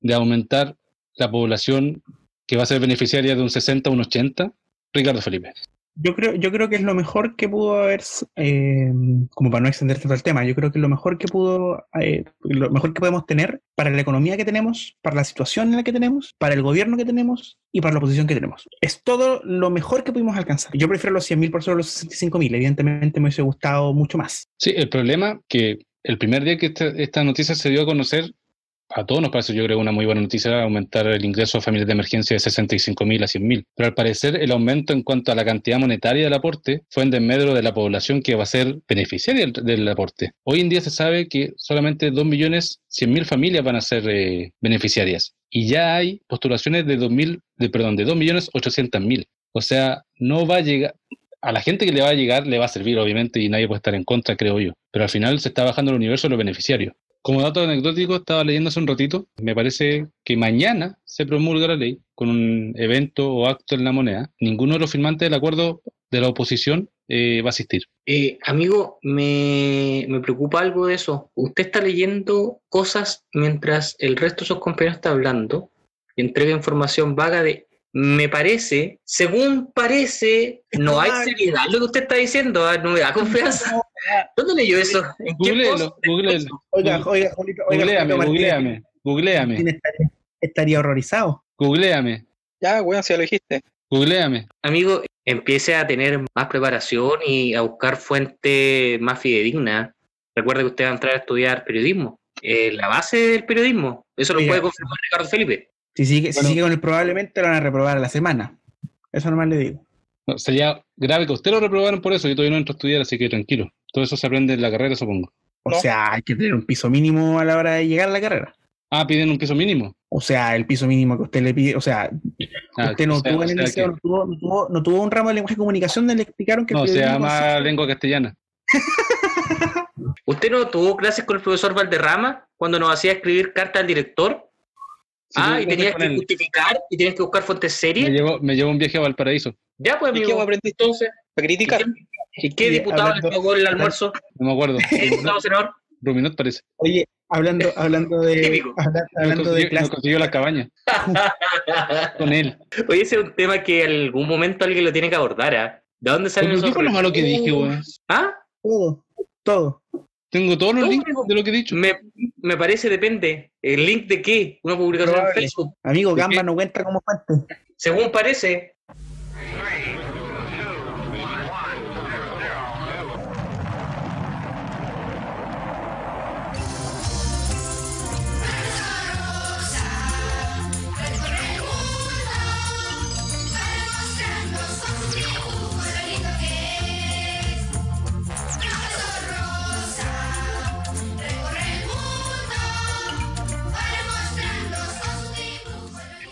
Speaker 2: de aumentar la población que va a ser beneficiaria de un 60 a un 80? Ricardo Felipe.
Speaker 1: Yo creo, yo creo que es lo mejor que pudo haber, eh, como para no extender tanto el tema, yo creo que es lo mejor que pudo, eh, lo mejor que podemos tener para la economía que tenemos, para la situación en la que tenemos, para el gobierno que tenemos y para la oposición que tenemos. Es todo lo mejor que pudimos alcanzar. Yo prefiero los 100.000 por sobre los 65.000, evidentemente me hubiese gustado mucho más.
Speaker 2: Sí, el problema que el primer día que esta, esta noticia se dio a conocer, a todos nos parece, yo creo, una muy buena noticia aumentar el ingreso a familias de emergencia de 65.000 a 100.000. Pero al parecer el aumento en cuanto a la cantidad monetaria del aporte fue en desmedro de la población que va a ser beneficiaria del, del aporte. Hoy en día se sabe que solamente 2.100.000 familias van a ser eh, beneficiarias. Y ya hay postulaciones de 2.000, de, perdón, de 2.800.000. O sea, no va a llegar, a la gente que le va a llegar le va a servir, obviamente, y nadie puede estar en contra, creo yo. Pero al final se está bajando el universo de los beneficiarios. Como dato anecdótico, estaba leyendo hace un ratito, me parece que mañana se promulga la ley con un evento o acto en la moneda. Ninguno de los firmantes del acuerdo de la oposición eh, va a asistir.
Speaker 5: Eh, amigo, me, me preocupa algo de eso. Usted está leyendo cosas mientras el resto de sus compañeros está hablando y entrega información vaga de me parece, según parece, no hay seriedad en lo que usted está diciendo, ah, no me da confianza. ¿Dónde leyó eso? ¿En
Speaker 2: googleelo.
Speaker 1: Oiga, oiga, Julito, oiga,
Speaker 2: Googleame, googleame, googleame,
Speaker 1: estaría, estaría horrorizado.
Speaker 2: googleame,
Speaker 3: Ya, weón, si lo dijiste.
Speaker 2: googleame.
Speaker 5: Amigo, empiece a tener más preparación y a buscar fuentes más fidedignas. Recuerde que usted va a entrar a estudiar periodismo. Eh, la base del periodismo. Eso lo puede confirmar Ricardo Felipe.
Speaker 1: Si sigue, si sigue con el probablemente lo van a reprobar a la semana. Eso nomás le digo.
Speaker 2: No, sería grave que usted lo reprobaron por eso, yo todavía no entro a estudiar, así que tranquilo. Todo eso se aprende en la carrera, supongo.
Speaker 1: O
Speaker 3: No.
Speaker 1: sea, hay que tener un piso mínimo a la hora de llegar a la carrera.
Speaker 2: Ah, piden un piso mínimo.
Speaker 1: O sea, el piso mínimo que usted le pide, o sea,
Speaker 2: Ah,
Speaker 1: usted no
Speaker 2: o sea-
Speaker 1: tuvo
Speaker 2: o
Speaker 1: en el
Speaker 2: sea
Speaker 1: liceo,
Speaker 2: que-
Speaker 1: no, tuvo, no, tuvo, no tuvo un ramo de lenguaje y comunicación donde le explicaron que el
Speaker 2: No, se llama lengua castellana.
Speaker 5: ¿Usted no tuvo clases con el profesor Valderrama cuando nos hacía escribir carta al director? Ah, y tenías que justificar y tenías que buscar fuentes
Speaker 2: Me
Speaker 5: serias.
Speaker 2: llevó, me llevó un viaje a Valparaíso.
Speaker 5: Ya, pues,
Speaker 3: ¿Y qué
Speaker 5: amigo.
Speaker 3: aprendiste?
Speaker 5: Entonces,
Speaker 3: ¿Para
Speaker 5: ¿y
Speaker 3: criticar?
Speaker 5: qué, y qué
Speaker 1: Oye,
Speaker 5: diputado
Speaker 1: hablando-
Speaker 5: le pagó el almuerzo?
Speaker 2: No me acuerdo.
Speaker 5: ¿Qué diputado senador?
Speaker 2: Ruminot parece.
Speaker 1: Oye, hablando, hablando de, habla- hablando de
Speaker 2: consiguió,
Speaker 1: clase.
Speaker 2: no consiguió la cabaña con él.
Speaker 5: Oye, ese es un tema que en algún momento alguien lo tiene que abordar, ¿ah? ¿De dónde salen
Speaker 2: Pero ¿Qué
Speaker 5: esos
Speaker 2: fue lo malo que dije, weón?
Speaker 5: ¿Ah?
Speaker 1: Todo, todo.
Speaker 2: Tengo todos los links de lo que he dicho.
Speaker 5: Me, me parece, depende. ¿El link de qué? ¿Una publicación en
Speaker 1: Probable.
Speaker 5: Facebook?
Speaker 1: Amigo,
Speaker 2: ¿De
Speaker 1: Gamba no cuenta como fuente.
Speaker 5: Según parece.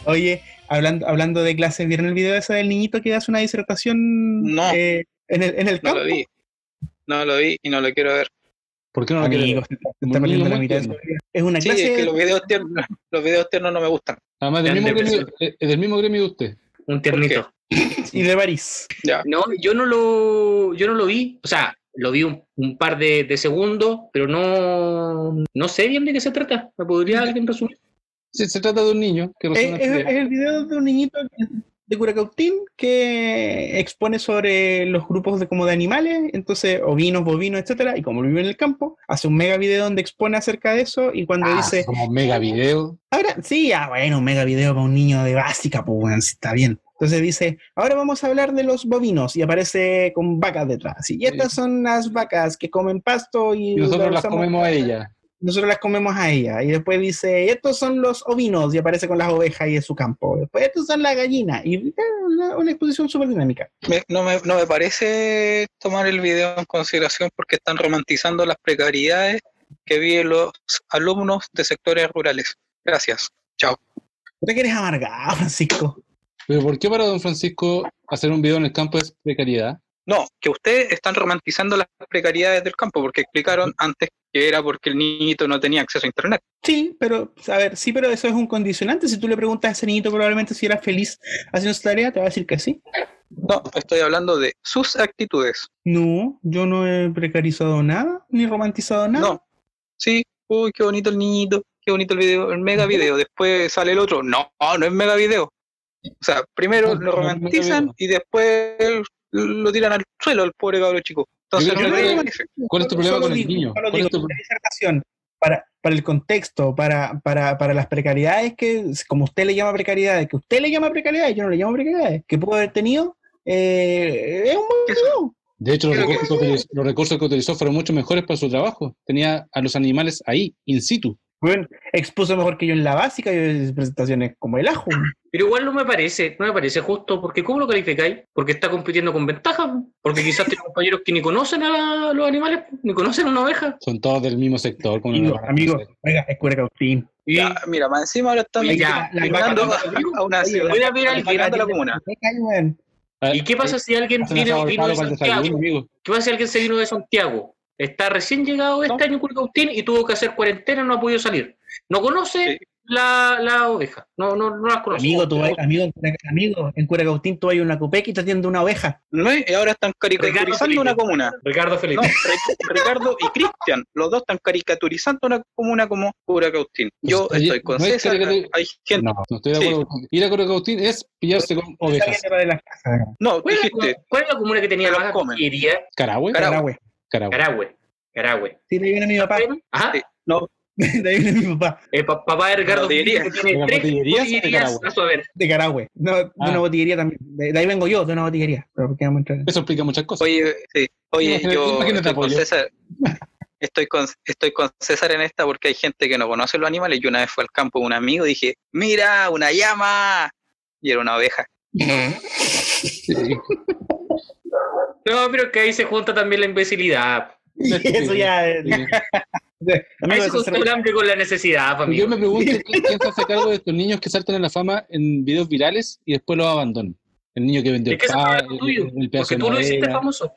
Speaker 1: Oye, hablando, hablando de clases, ¿vieron el video ese del niñito que hace una disertación
Speaker 3: No.
Speaker 1: eh, en el, en el
Speaker 3: No
Speaker 1: campo?
Speaker 3: lo vi. No lo vi y no lo quiero ver.
Speaker 2: ¿Por qué no lo quiere
Speaker 1: Amigo,
Speaker 2: ver?
Speaker 1: está, perdiendo la. Es una
Speaker 3: Sí,
Speaker 1: clase.
Speaker 3: es que los videos tiernos, los videos tiernos no me gustan.
Speaker 2: Además, del mismo, gremio,
Speaker 5: persona.
Speaker 2: eh, es del mismo gremio de usted.
Speaker 5: Un tiernito.
Speaker 1: y de París.
Speaker 3: Ya.
Speaker 5: No, yo no lo, yo no lo vi. O sea, lo vi un, un par de, de segundos, pero no, no sé bien de qué se trata. ¿Me podría alguien resumir?
Speaker 2: Sí, se trata de un niño que
Speaker 1: Es, el video de un niñito de Curacautín que expone sobre los grupos de como de animales, entonces ovinos, bovinos, etcétera, y como vive en el campo, hace un mega video donde expone acerca de eso y cuando
Speaker 2: Ah,
Speaker 1: dice,
Speaker 2: como mega video.
Speaker 1: ahora sí, ah, bueno, un mega video para un niño de básica, pues bueno, sí, está bien. Entonces dice, ahora vamos a hablar de los bovinos y aparece con vacas detrás. Y estas son las vacas que comen pasto y,
Speaker 2: Y nosotros las comemos a ella.
Speaker 1: Nosotros las comemos a ella. Y después dice, estos son los ovinos, y aparece con las ovejas y en su campo. Después, estos son las gallinas. Y eh, una, una exposición súper dinámica.
Speaker 3: Me- no, me, no me parece tomar el video en consideración porque están romantizando las precariedades que viven los alumnos de sectores rurales. Gracias. Chao.
Speaker 1: ¿Tú te quieres amargado, Francisco?
Speaker 2: Pero ¿por qué para don Francisco hacer un video en el campo es precariedad?
Speaker 3: No, que ustedes están romantizando las precariedades del campo porque explicaron antes que era porque el niñito no tenía acceso a internet.
Speaker 1: Sí, pero, a ver, sí, pero eso es un condicionante. Si tú le preguntas a ese niñito probablemente si era feliz haciendo su tarea, te va a decir que sí.
Speaker 3: No, estoy hablando de sus actitudes.
Speaker 1: No, yo no he precarizado nada, ni romantizado nada.
Speaker 3: No. Sí, uy, qué bonito el niñito, qué bonito el video, el mega video. Después sale el otro. No, no es mega video. O sea, primero
Speaker 2: No,
Speaker 3: lo romantizan y después lo tiran al suelo al pobre cabro chico. Entonces
Speaker 2: Yo
Speaker 3: no
Speaker 2: creo. ¿Cuál es tu problema con el
Speaker 1: digo,
Speaker 2: niño? ¿Cuál es
Speaker 1: digo,
Speaker 2: tu-
Speaker 1: disertación, para, para el contexto, para, para, para las precariedades que, como usted le llama precariedades, que usted le llama precariedades, yo no le llamo precariedades, que pudo haber tenido, eh, es un buen
Speaker 3: ¿Qué es.
Speaker 2: De hecho, los
Speaker 3: Creo que-
Speaker 2: recursos que, utilizó, los recursos que utilizó fueron mucho mejores para su trabajo. Tenía a los animales ahí, in situ.
Speaker 1: Bueno, expuso mejor que yo en la básica y en presentaciones como el ajo.
Speaker 5: Pero igual no me parece, no me parece justo, porque ¿cómo lo calificáis? Porque está compitiendo con ventaja, porque quizás tiene compañeros que ni conocen a la- los animales, ni conocen a una oveja.
Speaker 2: Son todos del mismo sector. como
Speaker 1: Amigo,
Speaker 2: una-
Speaker 1: amigo, oiga, es Curacautín.
Speaker 5: Y
Speaker 3: Ya, mira, más encima ahora están
Speaker 1: vaca-
Speaker 3: a, una ciudad,
Speaker 5: voy a ver al
Speaker 3: a la comuna.
Speaker 5: ¿Y qué pasa si alguien viene, de Santiago? ¿Qué pasa si alguien se vino de Santiago? Está recién llegado este
Speaker 3: No.
Speaker 5: año en Curacautín y tuvo que hacer cuarentena, no ha podido salir. No conoce
Speaker 3: Sí.
Speaker 5: la, la oveja, no, no, no las conoce.
Speaker 1: Amigo, tú, vas- amigo, en Cura- amigo, en Curacautín tú hay una copeca y te atiende una oveja.
Speaker 3: ¿No? Y ahora están caricaturizando una comuna.
Speaker 5: Ricardo Felipe.
Speaker 3: Ri- Ricardo y Cristian, los dos están caricaturizando una comuna como Curacautín. Yo
Speaker 2: Pues,
Speaker 3: estoy con
Speaker 2: no es
Speaker 3: César, hay gente.
Speaker 2: No, no estoy de
Speaker 3: Sí.
Speaker 2: acuerdo. con- Ir a Coracautín es pillarse con ovejas.
Speaker 3: No,
Speaker 5: ¿Cuál es, la,
Speaker 3: dijiste,
Speaker 5: cuál es la comuna que tenía?
Speaker 2: ¿Carahue?
Speaker 3: Cara-
Speaker 1: Carahue.
Speaker 2: Carahue.
Speaker 5: Carahue. Carahue.
Speaker 1: Sí, de ahí viene mi papá.
Speaker 5: Ajá.
Speaker 3: Sí. no,
Speaker 1: De ahí viene mi papá.
Speaker 5: Eh, pa- papá de Ricardo tiene
Speaker 2: ¿De
Speaker 5: tres
Speaker 2: botillerías de
Speaker 5: a su haber.
Speaker 1: De Carahue. No, de
Speaker 2: Ah.
Speaker 1: una botillería también. De, de ahí vengo yo, de una botillería. Pero ¿por qué vamos a entrar?
Speaker 2: Eso explica muchas cosas.
Speaker 3: oye, sí, oye,
Speaker 2: Imagínate-
Speaker 3: yo
Speaker 2: imagínate
Speaker 3: estoy con. César. Estoy con, estoy con César en esta porque hay gente que no conoce los animales. Yo una vez fui al campo con un amigo y dije, mira, una llama. Y era una oveja.
Speaker 2: Sí.
Speaker 5: No, pero que ahí se junta también la imbecilidad.
Speaker 1: Y eso ya.
Speaker 2: Sí.
Speaker 5: Ahí se junta el hambre con la necesidad,
Speaker 2: Y Yo me pregunto ¿quién, se hace cargo de estos niños que saltan a la fama en videos virales y después los abandonan. El niño que vendió
Speaker 5: Es
Speaker 2: el
Speaker 5: es problema tuyo,
Speaker 2: el, el pedazo
Speaker 5: Porque tú lo hiciste famoso.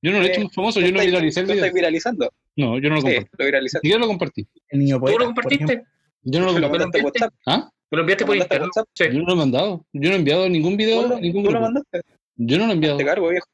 Speaker 2: Yo no lo he hecho
Speaker 3: Eh,
Speaker 2: famoso, yo no viralicé el
Speaker 3: Lo
Speaker 2: video.
Speaker 3: estoy viralizando.
Speaker 2: No, yo no lo
Speaker 3: Sí,
Speaker 2: compartí.
Speaker 3: lo viralizaste.
Speaker 2: Siquiera lo compartí.
Speaker 1: El niño
Speaker 5: ¿Tú lo compartiste?
Speaker 2: Yo no lo
Speaker 3: ¿Lo
Speaker 2: compartí.
Speaker 3: mandaste a WhatsApp?
Speaker 2: ¿Ah?
Speaker 5: ¿Me lo enviaste
Speaker 3: ¿Lo
Speaker 5: por? Sí.
Speaker 2: Yo no lo he mandado. Yo no he enviado ningún video
Speaker 3: ¿Tú
Speaker 2: a
Speaker 3: lo,
Speaker 2: ningún
Speaker 3: tú lo mandaste?
Speaker 2: Yo no lo he enviado.
Speaker 3: Te cargo, viejo.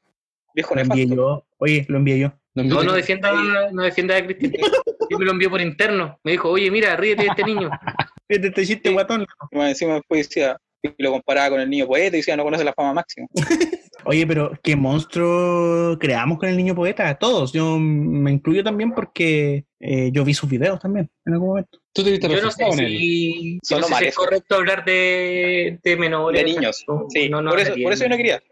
Speaker 3: Viejo
Speaker 1: Lo envié
Speaker 3: nefasto.
Speaker 1: yo. Oye, lo envié yo.
Speaker 2: No,
Speaker 5: No, no defienda, no defienda a Cristian. Y me lo envió por interno. Me dijo, oye, mira, ríete de este niño.
Speaker 1: Este te chiste guatón.
Speaker 4: Y encima después decía, y lo comparaba con el niño poeta y decía, no conoce la fama máxima.
Speaker 1: Oye, pero qué monstruo creamos con el niño poeta, todos. Yo me incluyo también porque eh, yo vi sus videos también en algún momento.
Speaker 2: Tú te viste
Speaker 5: Yo no sé
Speaker 2: reflejado en él.
Speaker 5: si, no sé si es correcto hablar de, de menores.
Speaker 4: De niños.
Speaker 5: No,
Speaker 4: Sí,
Speaker 5: no, no
Speaker 4: por, eso, por eso yo no quería.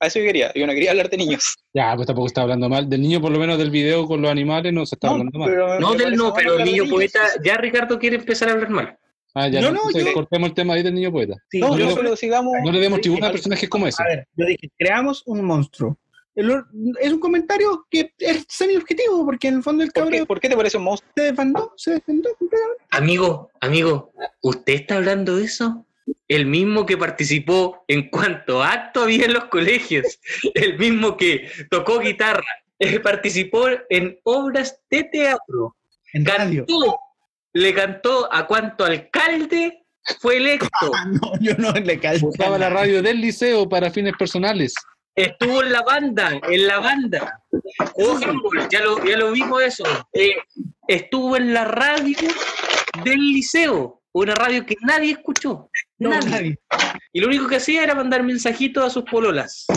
Speaker 4: A eso yo quería. Yo no quería hablar de niños.
Speaker 2: Ya, pues tampoco está hablando mal. Del niño, por lo menos del video con los animales, no se está hablando mal.
Speaker 4: pero
Speaker 5: No, del no, pero el niño poeta, ya Ricardo quiere empezar a hablar mal.
Speaker 2: Ah, ya,
Speaker 1: No,
Speaker 2: no, entonces
Speaker 1: yo-
Speaker 2: cortemos el tema ahí del niño poeta.
Speaker 1: Sí,
Speaker 4: No,
Speaker 2: yo
Speaker 4: yo
Speaker 2: no-
Speaker 4: solo sigamos.
Speaker 2: No le demos
Speaker 1: Sí,
Speaker 2: tribuna a personajes como ese.
Speaker 1: A ver, yo dije, creamos un monstruo. El- es un comentario que es semi-objetivo, porque en el fondo el
Speaker 4: ¿Por qué,
Speaker 1: cabrón
Speaker 4: por qué te parece un monstruo?
Speaker 1: se defendió, se defendió completamente.
Speaker 5: Amigo, amigo, ¿usted está hablando de eso? El mismo que participó en cuanto acto había en los colegios, el mismo que tocó guitarra, eh, participó en obras de teatro,
Speaker 1: En radio.
Speaker 5: cantó, le cantó a cuanto alcalde fue electo,
Speaker 1: Ah, no, yo no le
Speaker 2: la radio del liceo para fines personales.
Speaker 5: Estuvo en la banda, en la banda, jugó handball, ya lo, ya lo vimos eso, Eh, estuvo en la radio del liceo, una radio que nadie escuchó.
Speaker 1: No,
Speaker 5: nadie.
Speaker 1: nadie.
Speaker 5: Y lo único que hacía era mandar mensajitos a sus pololas.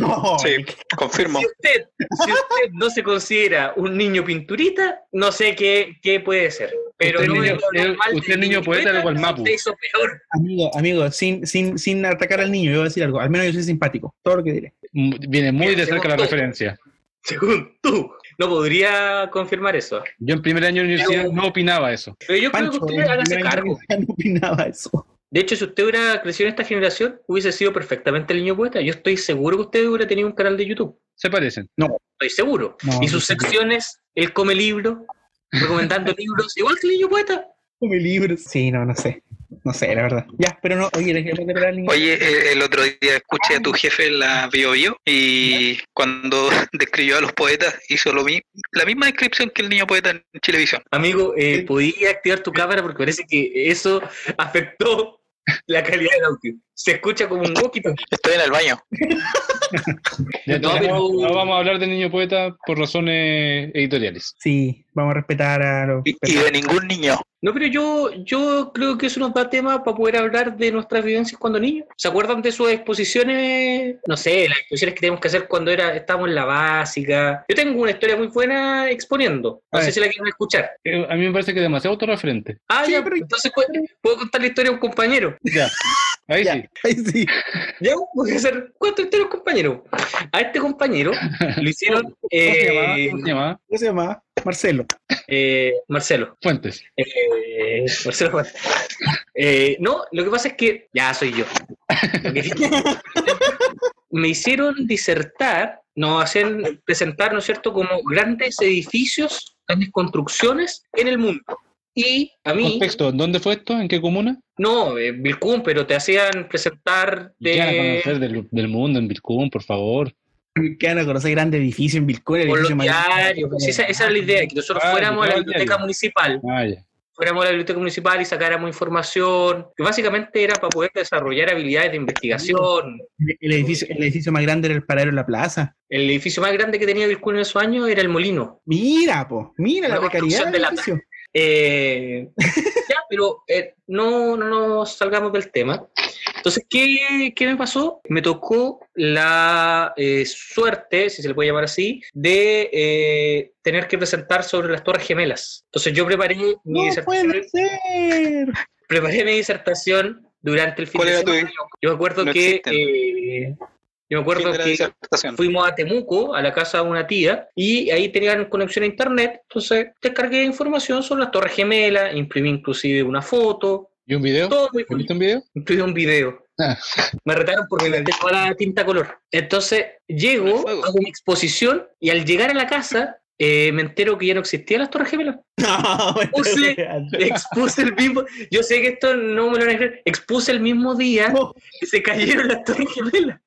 Speaker 1: No,
Speaker 4: Sí, confirmo.
Speaker 5: Si usted, si usted no se considera un niño pinturita, no sé qué, qué puede ser. Pero
Speaker 2: Usted
Speaker 5: no
Speaker 2: niño- eh,
Speaker 5: mal
Speaker 2: usted
Speaker 5: del
Speaker 2: niño poeta de Gualmapu.
Speaker 5: usted hizo peor.
Speaker 1: amigo, amigo, sin, sin, sin atacar al niño, yo voy a decir algo. Al menos yo soy simpático, todo lo que diré.
Speaker 2: Viene muy
Speaker 5: Mira,
Speaker 2: de cerca la
Speaker 5: tú.
Speaker 2: referencia.
Speaker 5: Según tú, no podría confirmar eso.
Speaker 2: Yo en primer año de universidad
Speaker 5: Pero-
Speaker 2: no opinaba eso.
Speaker 5: Pero yo
Speaker 1: Pancho,
Speaker 5: creo que usted hágase cargo.
Speaker 1: no opinaba eso.
Speaker 5: De hecho, si usted hubiera crecido en esta generación, hubiese sido perfectamente el niño poeta. Yo estoy seguro que usted hubiera tenido un canal de YouTube.
Speaker 2: Se parecen.
Speaker 5: Estoy seguro.
Speaker 1: No,
Speaker 5: y sus
Speaker 1: no
Speaker 5: secciones, él come libros, recomendando libros, igual que el niño poeta.
Speaker 1: Come libros. Sí, no, no sé. No sé, la verdad. Ya, pero no, oye, niño.
Speaker 4: Oye, eh, el otro día escuché a tu jefe en la Bio Bio y cuando describió a los poetas hizo lo mi- la misma descripción que el niño poeta en Chilevisión.
Speaker 5: Amigo, eh, ¿podía activar tu cámara? Porque parece que eso afectó la calidad del audio. Se escucha como un walkie
Speaker 4: Estoy en el baño.
Speaker 5: No, pero-
Speaker 2: vamos a hablar del niño poeta por razones editoriales.
Speaker 1: Sí, vamos a respetar a los.
Speaker 4: Y, y de ningún niño.
Speaker 5: No, pero yo, yo creo que eso nos da tema para poder hablar de nuestras vivencias cuando niños. ¿Se acuerdan de sus exposiciones? No sé, las exposiciones que teníamos que hacer cuando era, estábamos en la básica. Yo tengo una historia muy buena exponiendo. No
Speaker 1: A
Speaker 5: sé
Speaker 1: ver.
Speaker 5: si la quieren escuchar.
Speaker 2: Eh, A mí me parece que es demasiado autorreferente.
Speaker 5: Ah,
Speaker 1: Sí,
Speaker 5: ya,
Speaker 1: pero-
Speaker 5: entonces puedo, puedo contar la historia a un compañero.
Speaker 2: Ya. Ahí
Speaker 1: Ya,
Speaker 2: sí.
Speaker 1: ahí sí.
Speaker 5: Ya, voy a hacer cuánto historia a un compañero. A este compañero lo hicieron
Speaker 2: ¿Cómo se llamaba?
Speaker 5: eh,
Speaker 2: ¿Cómo se llamaba?
Speaker 1: ¿Cómo se llama? Marcelo.
Speaker 5: eh, Marcelo.
Speaker 2: Fuentes.
Speaker 5: Eh, Marcelo. Eh, no, lo que pasa es que ya soy yo. Me hicieron disertar, no hacen presentar, ¿no es cierto?, como grandes edificios, grandes construcciones en el mundo. Y a mí,
Speaker 2: Contexto, ¿dónde fue esto? ¿En qué comuna?
Speaker 5: no, en Vilcún, pero te hacían presentar
Speaker 2: ¿Qué van a
Speaker 5: de
Speaker 2: conocer del, del mundo en Vilcún, por favor?
Speaker 1: Que van a conocer grande edificio en Vilcún, el
Speaker 5: por los
Speaker 1: edificio más grande.
Speaker 5: diarios. pues, esa, esa era la idea, que nosotros
Speaker 2: Ah,
Speaker 5: fuéramos a la
Speaker 2: diario.
Speaker 5: biblioteca municipal
Speaker 2: Ah, ya.
Speaker 5: fuéramos a la biblioteca municipal y sacáramos información, que básicamente era para poder desarrollar habilidades de investigación.
Speaker 1: El edificio, el edificio más grande era el paradero en la plaza.
Speaker 5: El edificio más grande que tenía Vilcún en esos años era el Molino.
Speaker 1: Mira, po, mira la
Speaker 5: Una
Speaker 1: precariedad del
Speaker 5: de
Speaker 1: edificio.
Speaker 5: Eh, ya, pero eh, no, no nos salgamos del tema. Entonces, ¿qué, qué me pasó? Me tocó la eh, suerte, si se le puede llamar así, de eh, tener que presentar sobre las Torres Gemelas. Entonces, yo preparé mi
Speaker 1: No
Speaker 5: disertación
Speaker 1: puede ser.
Speaker 5: preparé mi disertación durante el fin
Speaker 4: ¿Cuál
Speaker 5: de
Speaker 4: era tu-
Speaker 5: semana. Yo me acuerdo
Speaker 4: No
Speaker 5: que eh, yo me acuerdo que fuimos a Temuco, a la casa de una tía, y ahí tenían conexión a internet, entonces descargué información sobre las Torres Gemelas, imprimí inclusive una foto,
Speaker 2: ¿Y un video?
Speaker 5: todo muy
Speaker 2: ¿Viste un video?
Speaker 5: incluí un video.
Speaker 2: Ah.
Speaker 5: Me retaron porque me toda la tinta color. Entonces llego, hago mi exposición, y al llegar a la casa eh, me entero que ya no existían las Torres Gemelas.
Speaker 1: No, me
Speaker 5: Puse-
Speaker 1: estoy weando.
Speaker 5: Expuse el mismo, yo sé que esto no me lo van a creer, expuse el mismo día
Speaker 1: No.
Speaker 5: que se cayeron las Torres Gemelas.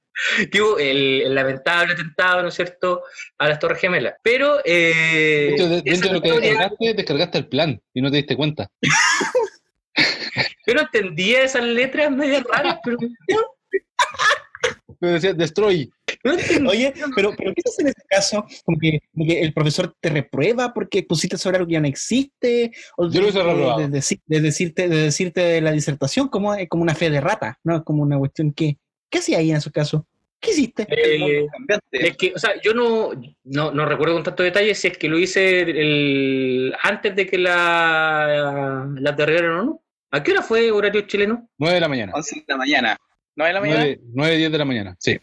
Speaker 5: Hubo el, el lamentable atentado, ¿no es cierto?, a las Torres Gemelas. Pero. Eh,
Speaker 2: Dentro de, dentro de lo que
Speaker 5: historia-
Speaker 2: descargaste, descargaste el plan y no te diste cuenta.
Speaker 5: yo no entendía esas letras medias raras, pero.
Speaker 2: Pero decía, destroy.
Speaker 5: No.
Speaker 1: Oye, pero, pero ¿qué hace en ese caso? Como que, como que el profesor te reprueba porque pusiste sobre algo que ya no existe. O
Speaker 2: Yo lo hubiese
Speaker 1: de-
Speaker 2: reprobado.
Speaker 1: De, deci- de decirte, de decirte de la disertación como, como una fe de rata, ¿no? Es como una cuestión que. ¿Qué hacía ahí en esos casos? ¿Qué hiciste?
Speaker 5: Eh, es que, o sea, yo no, no, no recuerdo con tanto detalle si es que lo hice el, antes de que la, la derribaran o no. ¿A qué hora fue horario chileno?
Speaker 2: 9 de la mañana.
Speaker 3: 11 de la mañana. 9 de la mañana.
Speaker 2: 9, 9 10 de la mañana, sí.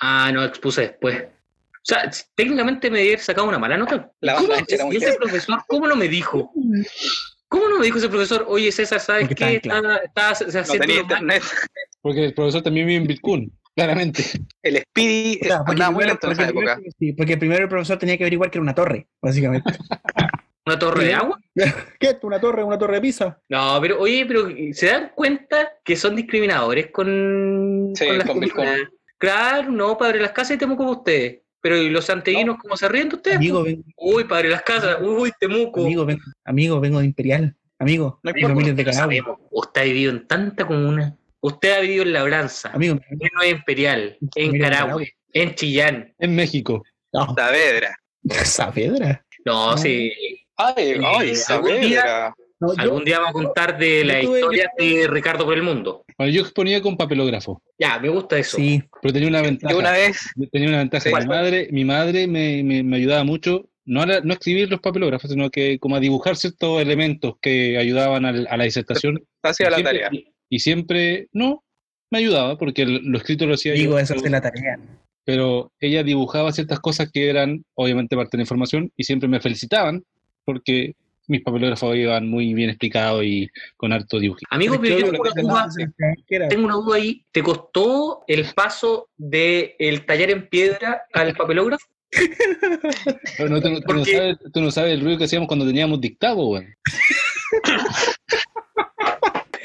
Speaker 5: Ah, no, expuse después. O sea, técnicamente me había sacado una mala nota.
Speaker 3: La
Speaker 5: ¿Cómo, y ese profesor, ¿cómo no me dijo? ¿Cómo no me dijo ese profesor? Oye, César, ¿sabes
Speaker 1: Porque
Speaker 5: qué? Está,
Speaker 3: No
Speaker 5: haciendo baños.
Speaker 3: internet.
Speaker 2: Porque el profesor también vive en Bitcoin, claramente.
Speaker 3: El Speedy
Speaker 1: O sea, porque
Speaker 3: andaba muy lento en esa época.
Speaker 1: sí, porque primero el profesor tenía que averiguar que era una torre, básicamente.
Speaker 5: ¿Una torre de agua?
Speaker 1: ¿Qué una torre? ¿Una torre de pisa?
Speaker 5: No, pero oye, pero ¿se dan cuenta que son discriminadores con,
Speaker 3: Sí,
Speaker 5: con las
Speaker 3: con Bitcoin.
Speaker 5: Claro, no, padre de las casas y temo como ustedes. Pero ¿y los santeguinos cómo se ríen de ustedes?
Speaker 1: Amigo, ven-
Speaker 5: Uy, padre de las casas, uy, temuco.
Speaker 1: amigo, ven- amigo, vengo de Imperial. Amigo,
Speaker 3: No importa,
Speaker 1: familia de
Speaker 5: sabemos. Usted ha vivido en tanta comuna. Usted ha vivido en Labranza,
Speaker 1: Amigo,
Speaker 5: en Nueva Imperial, en Carahue, en Chillán.
Speaker 2: En México.
Speaker 1: no,
Speaker 3: Saavedra.
Speaker 1: Saavedra.
Speaker 5: No,
Speaker 1: No.
Speaker 5: sí.
Speaker 3: Ay, ay, Saavedra.
Speaker 1: No, yo-
Speaker 5: Algún día vamos a contar de la
Speaker 1: tuve-
Speaker 5: historia de Ricardo por el mundo.
Speaker 2: Bueno, yo exponía con papelógrafo,
Speaker 5: Ya, me gusta eso.
Speaker 1: Sí,
Speaker 2: pero tenía una ventaja.
Speaker 3: Yo una vez,
Speaker 2: Tenía una ventaja. Mi madre, mi madre me, me- me ayudaba mucho, no a, la- no a escribir los papelógrafos, sino que como a dibujar ciertos elementos que ayudaban a la disertación.
Speaker 3: hacía la
Speaker 2: Siempre-
Speaker 3: tarea.
Speaker 2: Y siempre, no, me ayudaba, porque el- lo escrito lo hacía
Speaker 1: digo,
Speaker 2: yo.
Speaker 1: eso es la tarea.
Speaker 2: pero ella dibujaba ciertas cosas que eran obviamente parte de la información y siempre me felicitaban porque mis papelógrafos iban muy bien explicados y con harto dibujito.
Speaker 5: Amigo, pero yo tengo una duda, tengo una duda ahí. ¿Te costó el paso del el tallar en piedra al papelógrafo?
Speaker 2: Pero no, tú, no- tú no
Speaker 5: Porque-
Speaker 2: sabes, tú no sabes el ruido que hacíamos cuando teníamos dictado, weón.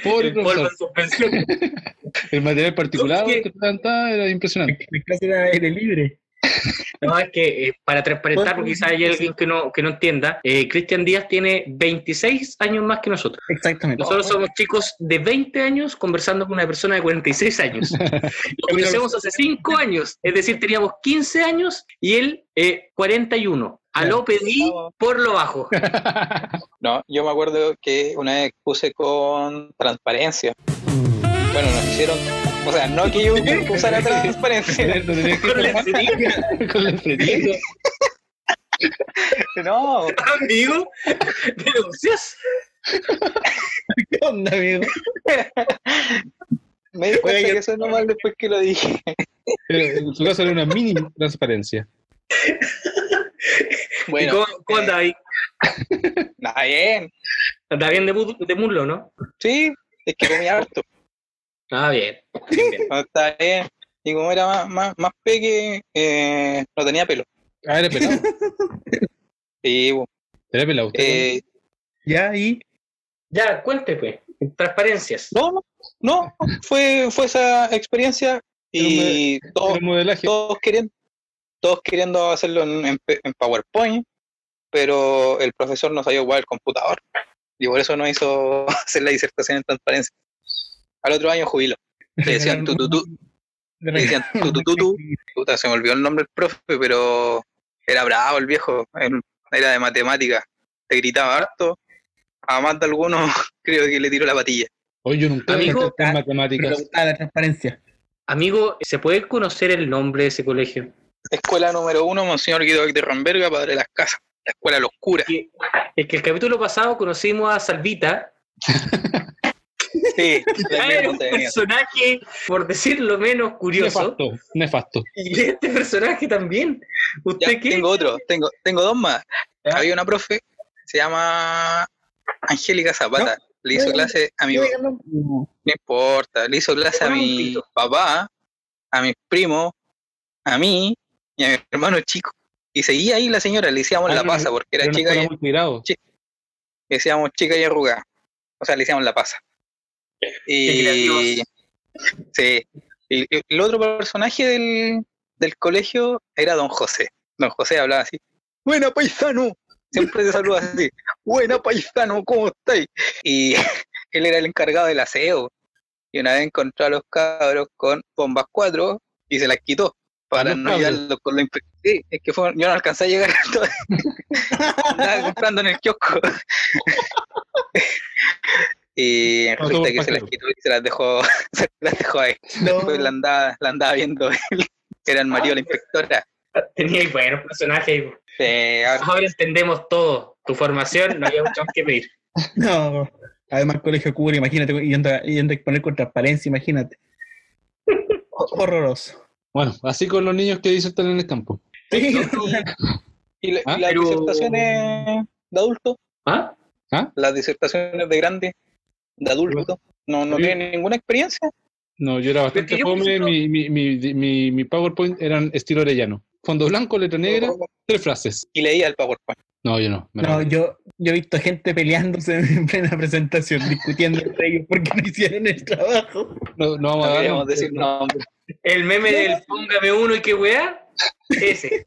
Speaker 2: Pobre profesor. El material particulado
Speaker 5: ¿Por qué?
Speaker 2: que presentaba era impresionante.
Speaker 1: La clase era aire libre.
Speaker 5: No, es que eh, para transparentar, porque quizás hay alguien que no, que no entienda, eh, Cristian Díaz tiene 26 años más que nosotros.
Speaker 1: Exactamente.
Speaker 5: Nosotros somos chicos de 20 años conversando con una persona de 46 años. Lo conocemos hace 5 años, es decir, teníamos 15 años y él eh, 41. A lo pedí por lo bajo.
Speaker 3: No, yo me acuerdo que una vez puse con transparencia. Bueno, nos hicieron. O sea, no que yo usara transparencia.
Speaker 5: Con la cerilla,
Speaker 2: con la cerilla.
Speaker 3: No,
Speaker 5: amigo. ¿Denuncias?
Speaker 1: ¿Qué onda, amigo?
Speaker 3: me di cuenta que eso es normal después que lo dije.
Speaker 2: Pero En su caso era una mini transparencia.
Speaker 5: ¿Y
Speaker 3: Bueno,
Speaker 5: cómo, cómo anda ahí?
Speaker 3: nada bien.
Speaker 5: Anda bien de, de muslo, ¿no?
Speaker 3: Sí, es que comía harto.
Speaker 5: Ah, bien. Bien, bien.
Speaker 3: No, está bien. Y como era más, más, más peque, eh, no tenía pelo.
Speaker 2: Ah, era pelado.
Speaker 3: Bueno,
Speaker 2: Era pelado. usted,
Speaker 3: eh,
Speaker 1: Ya, y.
Speaker 5: Ya, cuente, pues. Transparencias.
Speaker 3: no, no, no, fue, fue esa experiencia y todos, queriendo, todos queriendo hacerlo en, en en PowerPoint, pero el profesor no sabía ocupar el computador. Y por eso no hizo hacer la disertación en transparencia. Al otro año jubilo. Le decían tu, tu, tu, le decían tu, tu, tu, tu. Puta, se me olvidó el nombre del profe, pero era bravo el viejo, era de matemáticas, te gritaba harto, a más de algunos creo que le tiró la patilla.
Speaker 2: Hoy yo nunca
Speaker 5: Amigo,
Speaker 2: en matemáticas.
Speaker 1: Preguntaba la transparencia.
Speaker 5: Amigo, ¿se puede conocer el nombre de ese colegio?
Speaker 3: Escuela número uno, Monseñor Guido de Ramberga, Padre de las Casas, la escuela curas.
Speaker 5: Que- Es que el capítulo pasado conocimos a Salvita.
Speaker 3: Sí,
Speaker 5: Era un personaje, por decirlo menos, curioso.
Speaker 2: Nefasto, nefasto.
Speaker 5: Y este personaje también. ¿Usted
Speaker 3: Ya,
Speaker 5: qué?
Speaker 3: tengo otro, tengo, tengo dos más.
Speaker 5: Ya.
Speaker 3: Había una profe, se llama Angélica Zapata, le hizo clase a mi no importa, le hizo clase a mi papá, a mis primos, a mí y a mi hermano chico. Y seguía ahí la señora, le decíamos
Speaker 2: Ah,
Speaker 3: la pasa, porque era chica y
Speaker 2: multigrado.
Speaker 3: le decíamos chica y arrugada. O sea, le decíamos la pasa. Y sí. Y y el otro personaje del, del colegio era don José. Don José hablaba así. Buena paisano. Siempre te saluda así. Buena paisano, ¿cómo estáis? Y él era el encargado del aseo. Y una vez encontró a los cabros con bombas 4 y se las quitó. para no llevarlo con lo impe- Sí, es que fue- yo no alcancé a llegar. entonces, Andaba comprando en el kiosco. Y
Speaker 2: No,
Speaker 3: resulta que se las quitó y se las dejó, se las dejó ahí.
Speaker 1: No.
Speaker 3: Después la andaba, la andaba viendo él. Era el marido de la inspectora.
Speaker 5: Tenía ahí buenos personajes.
Speaker 3: Eh, ahora-
Speaker 5: Ahora entendemos todo. Tu formación, no había mucho más que pedir.
Speaker 1: No. Además, colegio cubre, imagínate, yendo a, yendo a exponer con transparencia, imagínate. Ho- Horroroso.
Speaker 2: Bueno, así con los niños que disertan en el campo.
Speaker 1: Sí,
Speaker 3: y, la- y
Speaker 2: Ah,
Speaker 3: las
Speaker 5: pero-
Speaker 3: disertaciones de adultos,
Speaker 5: ¿Ah?
Speaker 3: las disertaciones de grandes, de adultos, no, no
Speaker 2: Sí.
Speaker 3: tienen ninguna experiencia.
Speaker 2: No, yo era bastante
Speaker 5: yo,
Speaker 2: fome. Mi, mi, mi, mi, mi PowerPoint eran estilo orellano. Fondo blanco, letra negra, tres frases.
Speaker 3: Y leía el PowerPoint.
Speaker 2: No, yo no.
Speaker 1: No, yo, yo he visto gente peleándose en plena presentación, discutiendo entre ellos porque no hicieron el trabajo.
Speaker 2: no, no vamos
Speaker 3: No
Speaker 2: a un-
Speaker 3: decir nombres.
Speaker 5: El meme del póngame uno y qué weá. Ese.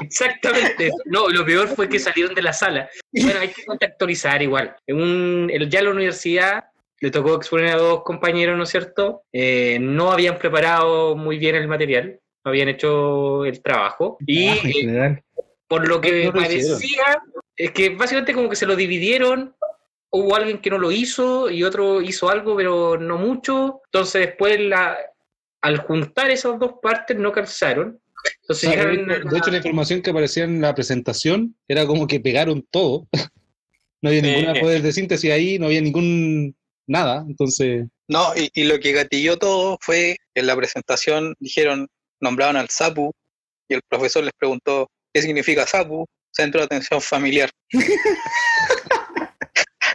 Speaker 5: Exactamente. No, lo peor fue que salieron de la sala. Bueno, hay que contextualizar igual. En un, ya en la universidad le tocó exponer a dos compañeros, ¿no es cierto? Eh, no habían preparado muy bien el material, no habían hecho el trabajo. Y
Speaker 1: Ah,
Speaker 5: eh, por lo que
Speaker 2: No lo hicieron.
Speaker 5: parecía, es que básicamente como que se lo dividieron. Hubo alguien que no lo hizo y otro hizo algo, pero no mucho. Entonces después, la, al juntar esas dos partes, no calzaron. Entonces
Speaker 2: O sea, de,
Speaker 5: llegaron
Speaker 2: hecho,
Speaker 5: a-
Speaker 2: de hecho, la información que aparecía en la presentación era como que pegaron todo. No había ningún
Speaker 3: Eh.
Speaker 2: poder de síntesis ahí, no había ningún nada. Entonces,
Speaker 3: No, y, y lo que gatilló todo fue en la presentación dijeron, nombraron al SAPU y el profesor les preguntó qué significa SAPU, Centro de Atención Familiar.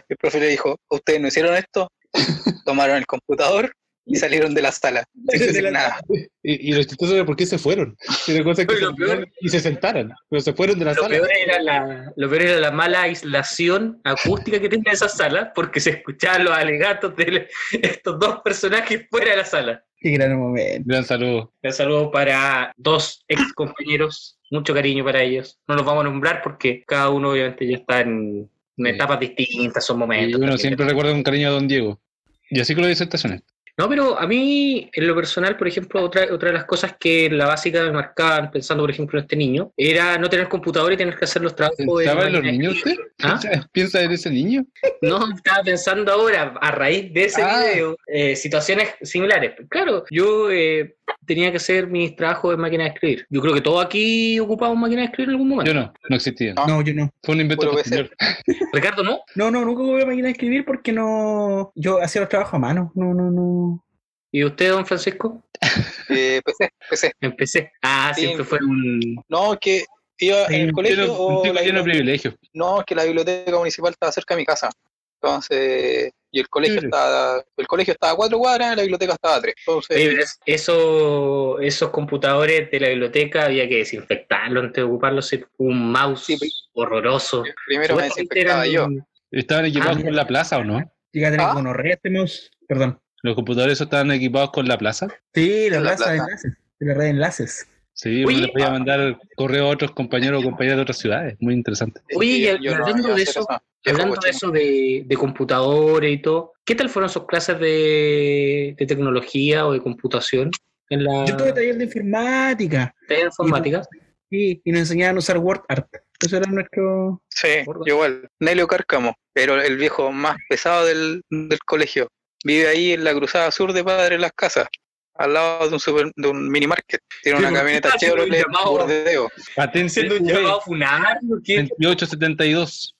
Speaker 3: el profesor le dijo, ¿ustedes no hicieron esto? Tomaron el computador y salieron de la sala. sin
Speaker 1: De
Speaker 3: decir
Speaker 1: la-
Speaker 3: nada.
Speaker 2: y, y lo chistoso era por qué se fueron. Y la cosa es que se
Speaker 5: peor-
Speaker 2: y se sentaran, pero se fueron de la
Speaker 5: lo
Speaker 2: sala.
Speaker 5: peor, era la, lo peor era la mala aislación acústica que tenía esa sala, porque se escuchaban los alegatos de estos dos personajes fuera de la sala.
Speaker 1: Qué gran momento.
Speaker 2: Gran saludo.
Speaker 5: Un saludo para dos ex compañeros, mucho cariño para ellos. No los vamos a nombrar porque cada uno obviamente ya está en, etapas distintas, son
Speaker 2: Y
Speaker 5: momentos.
Speaker 2: uno
Speaker 5: también.
Speaker 2: siempre recuerda con cariño a Don Diego. Y así con las disertaciones.
Speaker 5: No, pero a mí, en lo personal, por ejemplo, otra, otra de las cosas que en la básica me marcaban, pensando, por ejemplo, en este niño, era no tener computador y tener que hacer los trabajos. de
Speaker 2: ¿Pensaba en los niños usted?
Speaker 5: ¿Ah?
Speaker 2: ¿Piensa en ese niño?
Speaker 5: No, estaba pensando ahora, a raíz de ese
Speaker 2: Ah.
Speaker 5: video, eh, situaciones similares. Claro, yo eh, tenía que hacer mis trabajos en máquina de escribir. Yo creo que todos aquí ocupamos máquina de escribir en algún momento.
Speaker 2: Yo no, no existía.
Speaker 3: No.
Speaker 1: No, yo no.
Speaker 2: Fue un invento posterior.
Speaker 5: Ricardo, ¿no?
Speaker 1: No, no, nunca voy a máquina de escribir porque no. Yo hacía los trabajos a mano. No, no, no.
Speaker 5: ¿Y usted, don Francisco?
Speaker 3: Eh, PC, PC.
Speaker 5: Empecé. Ah,
Speaker 3: Sí.
Speaker 5: siempre fue un...
Speaker 3: No, que iba en el colegio
Speaker 2: Lleno-
Speaker 3: o
Speaker 2: un tipo
Speaker 3: la
Speaker 2: lleno de
Speaker 3: bibli-
Speaker 2: privilegios.
Speaker 3: No, es que la biblioteca municipal estaba cerca de mi casa. Entonces, y el colegio
Speaker 2: Sí.
Speaker 3: estaba, el colegio estaba a cuatro cuadras, la biblioteca estaba a tres. Entonces,
Speaker 5: Oye, eso, esos computadores de la biblioteca había que desinfectarlos antes de ocuparlos. Un mouse
Speaker 3: Sí, pues.
Speaker 5: horroroso.
Speaker 3: primero me desinfectaba
Speaker 5: eran-
Speaker 3: yo.
Speaker 2: Estaban equipados
Speaker 5: Ah,
Speaker 2: con la plaza, ¿o no?
Speaker 1: Llega a tener
Speaker 3: ¿Ah?
Speaker 1: este mouse. Perdón.
Speaker 2: Los computadores esos estaban equipados con la plaza.
Speaker 1: Sí, la
Speaker 3: Con la
Speaker 1: plaza de
Speaker 3: plaza.
Speaker 1: enlaces. De la red de enlaces.
Speaker 2: Sí,
Speaker 5: Oye,
Speaker 2: uno les podía
Speaker 3: ah.
Speaker 2: mandar correo a otros compañeros o compañeras de otras ciudades. Muy interesante.
Speaker 5: Oye, y
Speaker 3: no
Speaker 5: hablando de eso, Hablando de eso de, de computadores y todo, ¿qué tal fueron sus clases de, de tecnología o de computación en la
Speaker 1: Yo tuve taller de informática.
Speaker 5: de informática?
Speaker 1: Sí, y nos enseñaban a usar WordArt. Eso era nuestro.
Speaker 3: Sí, igual. Nelio Cárcamo, pero el viejo más pesado del, del colegio. Vive ahí en la cruzada sur de Padre Las Casas, al lado de un, super, de un mini market. Tiene una
Speaker 5: ¿por qué
Speaker 3: camioneta Chevrolet bordeo.
Speaker 5: ¿Siendo un llamado funar? ¿o qué?
Speaker 2: 2872.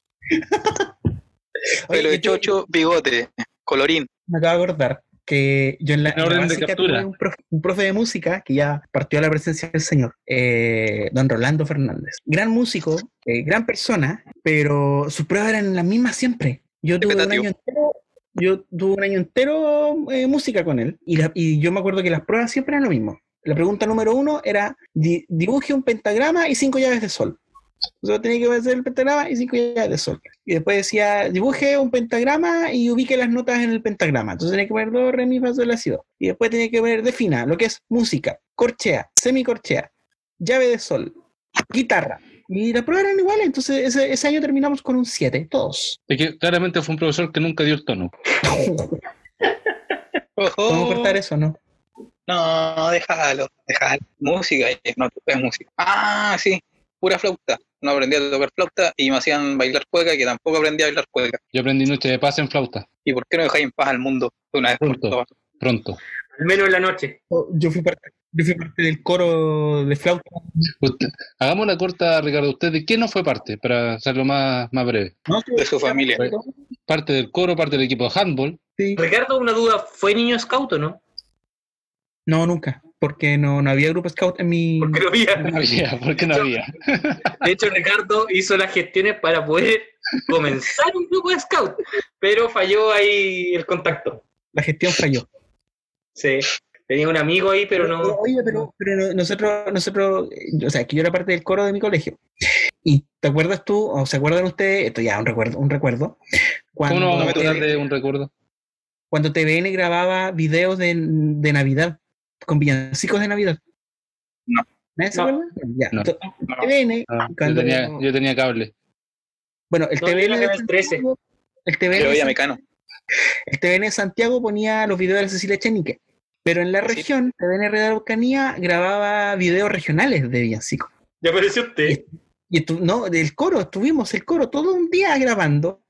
Speaker 3: Pelo de chocho, bigote, colorín.
Speaker 1: Me acabo de acordar que yo en la,
Speaker 2: En
Speaker 1: la
Speaker 2: orden de captura.
Speaker 1: tuve un profe, un profe de música que ya partió a la presencia del señor, eh, don Rolando Fernández. Gran músico, eh, gran persona, pero sus pruebas eran las mismas siempre. Yo tuve un año entero, yo tuve un año entero eh, música con él y, yo me acuerdo que las pruebas siempre eran lo mismo. La pregunta número uno era di- dibuje un pentagrama y cinco llaves de sol. Yo tenía que hacer el pentagrama y cinco llaves de sol. Y después decía, dibuje un pentagrama y ubique las notas en el pentagrama. Entonces tenía que poner do, re, mi, fa, sol. Y después tenía que poner defina lo que es música, corchea, semicorchea, llave de sol, guitarra. Y las pruebas eran iguales. Entonces ese, ese año terminamos con un 7, todos.
Speaker 2: Es que claramente fue un profesor que nunca dio el tono.
Speaker 1: ¿Podemos cortar eso no?
Speaker 3: No, déjalo, déjalo. Música, eh, no es música. Ah, sí, pura flauta. No aprendí a tocar flauta y me hacían bailar cueca, que tampoco aprendí a bailar cueca.
Speaker 2: Yo aprendí Noche de Paz en flauta.
Speaker 3: ¿Y por qué no dejáis en paz al mundo de una vez por
Speaker 2: Pronto.
Speaker 3: todas?
Speaker 2: Pronto.
Speaker 5: Al menos en la noche.
Speaker 1: Oh, Yo fui parte, yo fui parte del coro de flauta.
Speaker 2: Usted- hagamos la corta, Ricardo. ¿Usted de qué no fue parte? Para hacerlo más, más breve.
Speaker 1: ¿no?
Speaker 3: De su familia.
Speaker 2: Parte del coro, parte del equipo de handball.
Speaker 1: Sí.
Speaker 5: Ricardo, una duda, ¿fue niño scout o no?
Speaker 1: No, nunca. Porque no, no había grupo scout en mi.
Speaker 5: Porque no había.
Speaker 2: No había, porque no había.
Speaker 5: De hecho, Ricardo hizo las gestiones para poder comenzar un grupo de scout, pero falló ahí el contacto.
Speaker 1: La gestión falló.
Speaker 5: Sí. Tenía un amigo ahí, pero no.
Speaker 1: Oye, pero, pero no- nosotros, nosotros, eh, o sea, que yo era parte del coro de mi colegio. Y te acuerdas tú, o se acuerdan ustedes, esto ya un recuerdo, un recuerdo.
Speaker 2: ¿Cómo no vamos a
Speaker 1: TV
Speaker 2: hablar de un recuerdo?
Speaker 1: cuando TVN grababa videos de, de Navidad, con villancicos de Navidad.
Speaker 3: No.
Speaker 1: ¿Nadie se
Speaker 5: No.
Speaker 1: acuerda? Ya.
Speaker 2: No.
Speaker 3: No.
Speaker 1: TVN,
Speaker 2: Ah, yo,
Speaker 1: cuando-
Speaker 2: tenía, yo tenía cable.
Speaker 1: bueno, el
Speaker 5: No, yo
Speaker 1: TVN
Speaker 5: era
Speaker 1: de
Speaker 5: Canal 13.
Speaker 1: Santiago, el TVN,
Speaker 3: Pero ya mecano.
Speaker 1: el TVN de Santiago ponía los videos de la Cecilia Chenique, pero en la región, TVN de Araucanía grababa videos regionales de villancicos.
Speaker 5: Ya apareció usted.
Speaker 1: Y estu- no, del coro, estuvimos el coro todo un día grabando,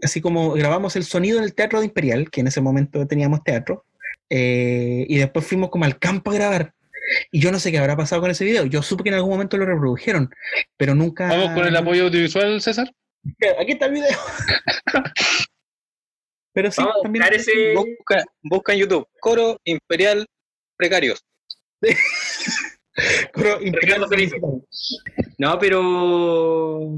Speaker 1: así como grabamos el sonido en el Teatro de Imperial, que en ese momento teníamos teatro, eh, y después fuimos como al campo a grabar. Y yo no sé qué habrá pasado con ese video. Yo supe que en algún momento lo reprodujeron, pero nunca.
Speaker 2: ¿Vamos con el apoyo audiovisual, César?
Speaker 1: Aquí está el video. pero sí,
Speaker 5: Vamos a
Speaker 1: también.
Speaker 5: ese.
Speaker 3: Busca, busca en YouTube. Coro Imperial Precarios.
Speaker 1: Coro Imperial
Speaker 5: Felipe. No, pero.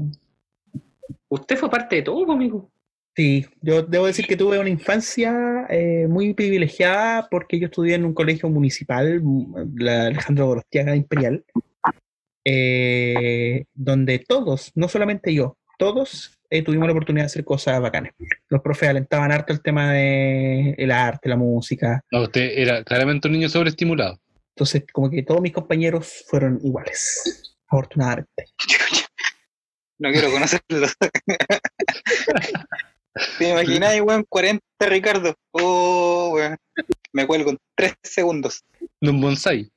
Speaker 5: Usted fue parte de todo, amigo.
Speaker 1: Sí, yo debo decir que tuve una infancia eh, muy privilegiada porque yo estudié en un colegio municipal, la Alejandro Gorostiaga Imperial, eh, donde todos, no solamente yo, todos eh, tuvimos la oportunidad de hacer cosas bacanas. Los profes alentaban harto el tema de el arte, la música,
Speaker 2: No, usted era claramente un niño sobreestimulado.
Speaker 1: entonces como que todos mis compañeros fueron iguales, afortunadamente.
Speaker 3: No quiero conocerlo. ¿Te imagináis, weón? 40 Ricardo. Oh, weón. Me cuelgo en 3 segundos.
Speaker 2: De un bonsai.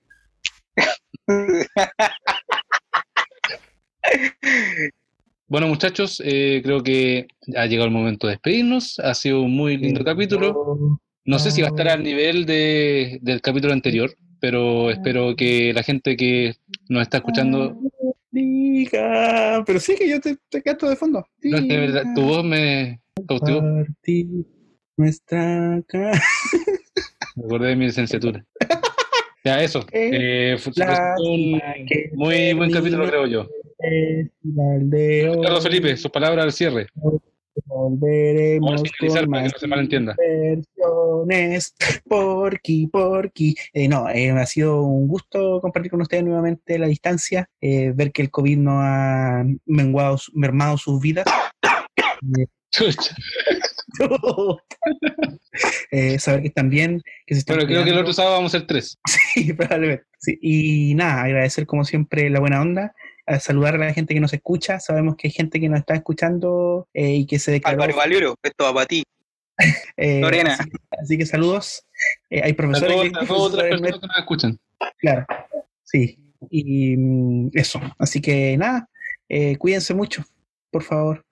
Speaker 2: Bueno, muchachos, eh, creo que ha llegado el momento de despedirnos. Ha sido un muy lindo capítulo. No sé si va a estar al nivel de, del capítulo anterior, pero espero que la gente que nos está escuchando.
Speaker 1: Diga, pero sí que yo te, te canto de fondo.
Speaker 2: No, es de verdad, tu voz me cautivó.
Speaker 1: Nuestra ca-
Speaker 2: Me acordé de mi licenciatura. Ya, eso. Eh, fue un muy buen capítulo, creo yo.
Speaker 1: Festival de hoy.
Speaker 2: Carlos Felipe, sus palabras al cierre.
Speaker 1: Volveremos con
Speaker 2: para que
Speaker 1: más
Speaker 2: no se malentienda.
Speaker 1: versiones. Porky, porky. Eh, no, eh, ha sido un gusto compartir con ustedes nuevamente la distancia, eh, ver que el COVID no ha menguado, mermado sus vidas.
Speaker 2: Chucha.
Speaker 1: Eh, saber que están bien, que se están
Speaker 2: Bueno, creo que el otro sábado vamos a ser tres.
Speaker 1: Sí, probablemente. Sí, Y nada, agradecer como siempre la buena onda, a saludar a la gente que nos escucha. Sabemos que hay gente que nos está escuchando eh, y que se declaró.
Speaker 3: Álvaro Valioro, esto va para ti.
Speaker 1: eh,
Speaker 3: Lorena.
Speaker 1: Así, así que saludos. Eh, hay profesores que-
Speaker 2: a todas personas que nos escuchan.
Speaker 1: Claro, sí. Y mm, eso. Así que nada, eh, cuídense mucho, por favor.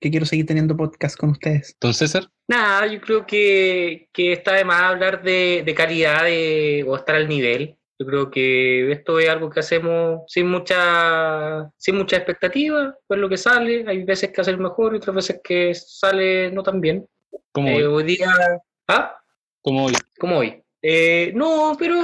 Speaker 1: Que quiero seguir teniendo podcast con ustedes.
Speaker 2: Don César,
Speaker 5: Nada, yo creo que, que está de más hablar de, de calidad de, o estar al nivel. Yo creo que esto es algo que hacemos sin mucha, sin mucha expectativa, ver lo que sale. Hay veces que hacer mejor y otras veces que sale no tan bien.
Speaker 2: como
Speaker 5: Eh,
Speaker 2: hoy.
Speaker 5: hoy día, ¿ah?
Speaker 2: Como hoy.
Speaker 5: Como hoy. Eh, no, pero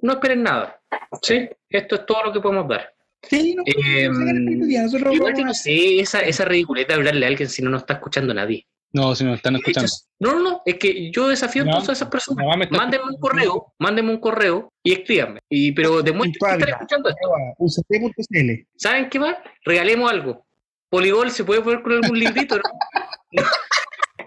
Speaker 5: no esperen nada. ¿sí? Esto es todo lo que podemos dar.
Speaker 1: Sí, no,
Speaker 5: Eh,
Speaker 1: no
Speaker 5: no esa, esa ridiculez de hablarle a alguien si no nos está escuchando nadie.
Speaker 2: No, si nos están escuchando.
Speaker 5: No, no, no, es que yo desafío
Speaker 2: No,
Speaker 5: entonces a esas personas. Mándenme un correo, mándenme un correo y escríbanme. Y, pero demuestren que están escuchando esto.
Speaker 1: UCT.cl.
Speaker 5: ¿Saben qué más? Regalemos algo. Poligol se puede poner con algún librito, ¿no? ¿No?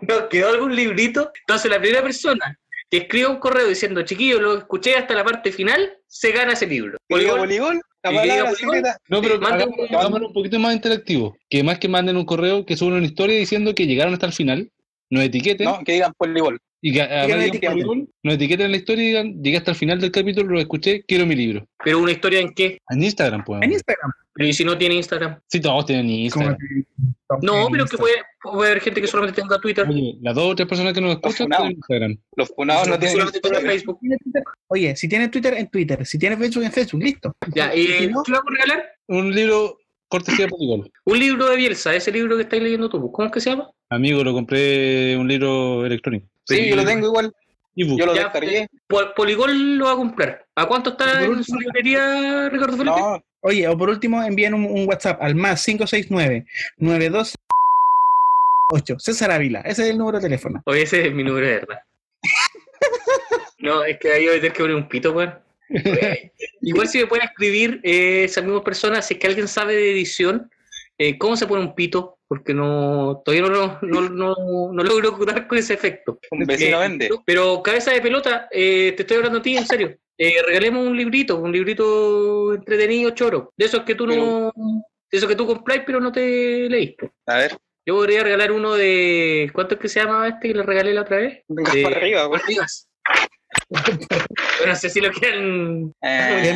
Speaker 5: ¿Nos quedó algún librito? Entonces la primera persona que escriba un correo diciendo, chiquillo, lo escuché hasta la parte final, se gana ese libro. Poligol,
Speaker 3: voleibol, palabra
Speaker 5: voleibol.
Speaker 3: secreta.
Speaker 2: No, pero
Speaker 5: Manden
Speaker 2: hagamos,
Speaker 5: un-
Speaker 2: hagámoslo un poquito más interactivo. Que más que manden un correo, que suban una historia diciendo que llegaron hasta el final nos etiqueten
Speaker 3: No, que digan polibol.
Speaker 2: y que además digan
Speaker 1: etiqueten.
Speaker 2: nos etiqueten en la historia y digan, llegué hasta el final del capítulo, lo escuché, quiero mi libro.
Speaker 5: Pero una historia en qué?
Speaker 2: En Instagram, pues.
Speaker 1: En Instagram.
Speaker 5: Pero ¿y si no tiene Instagram?
Speaker 2: Sí, todos tienen Instagram.
Speaker 5: No, pero que puede, puede haber gente que solamente tenga Twitter.
Speaker 2: Oye, las dos o tres personas que nos escuchan
Speaker 3: funados.
Speaker 2: tienen Instagram.
Speaker 3: Los funados no tienen
Speaker 5: solamente. Facebook.
Speaker 1: Oye, si tienes Twitter, en Twitter. Si tienes Facebook, en Facebook. Listo.
Speaker 5: Ya,
Speaker 1: Y
Speaker 5: ¿y
Speaker 1: si no,
Speaker 5: qué vamos a regalar?
Speaker 2: Un libro cortesía de Polibol.
Speaker 5: Un libro de Bielsa, ese libro que estáis leyendo tú. ¿Cómo es que se llama?
Speaker 2: Amigo, lo compré un libro electrónico.
Speaker 3: Sí, yo lo tengo igual. Yo lo
Speaker 5: Ya,
Speaker 3: descargué.
Speaker 5: Pol- Poligol lo va a a ¿A cuánto está en su librería, Ricardo Felipe?
Speaker 3: No,
Speaker 1: Oye, o por último, envíen un, un WhatsApp al más 569-92. César Ávila, ese es el número de teléfono.
Speaker 5: Oye, ese es mi número de verdad. no, es que ahí voy a tener que poner un pito, weón. Igual si me pueden escribir eh, esas mismas personas, si es que alguien sabe de edición, eh, ¿cómo se pone un pito? Porque no todavía no, no, no, no logro dar con ese efecto.
Speaker 3: un vecino
Speaker 5: Eh,
Speaker 3: vende.
Speaker 5: Pero cabeza de pelota, eh, te estoy hablando a ti en serio. Eh, regalemos un librito, un librito entretenido, choro. De esos que tú no. De esos que tú compráis, pero no te leíste.
Speaker 3: A ver,
Speaker 5: Yo podría regalar uno de. ¿Cuánto es que se llama este que le regalé la otra vez?
Speaker 3: venga
Speaker 5: Eh,
Speaker 3: para arriba, güey.
Speaker 5: Pero no sé si lo quieren.
Speaker 3: Eh,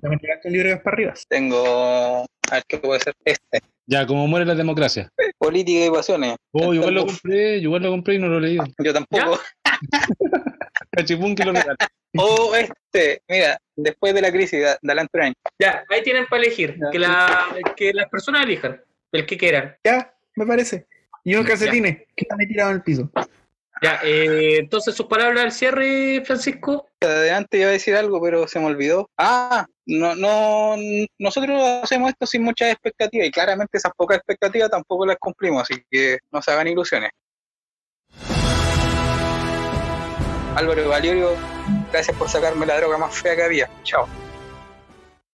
Speaker 1: También tiraste un libro de para arriba.
Speaker 3: tengo. A ver qué puede ser. Este.
Speaker 2: Ya, como muere la democracia.
Speaker 3: Política y pasiones.
Speaker 2: Oh, igual lo compré, yo igual lo compré y no lo he leído.
Speaker 3: Yo tampoco.
Speaker 2: Cachipún que lo regala.
Speaker 3: O este, mira, después de la crisis de, de Alan Turing.
Speaker 5: Ya, ahí tienen para elegir. Que, la, que las personas elijan. El que quieran.
Speaker 1: Ya, me parece. Y unos calcetines que están ahí tirados en el piso.
Speaker 5: Ya, eh, entonces sus palabras al cierre, Francisco.
Speaker 3: Adelante iba a decir algo, pero se me olvidó. Ah, no, no, nosotros hacemos esto sin muchas expectativas y claramente esas pocas expectativas tampoco las cumplimos, así que no se hagan ilusiones. Álvaro Valerio, gracias por sacarme la droga más fea que había. Chao.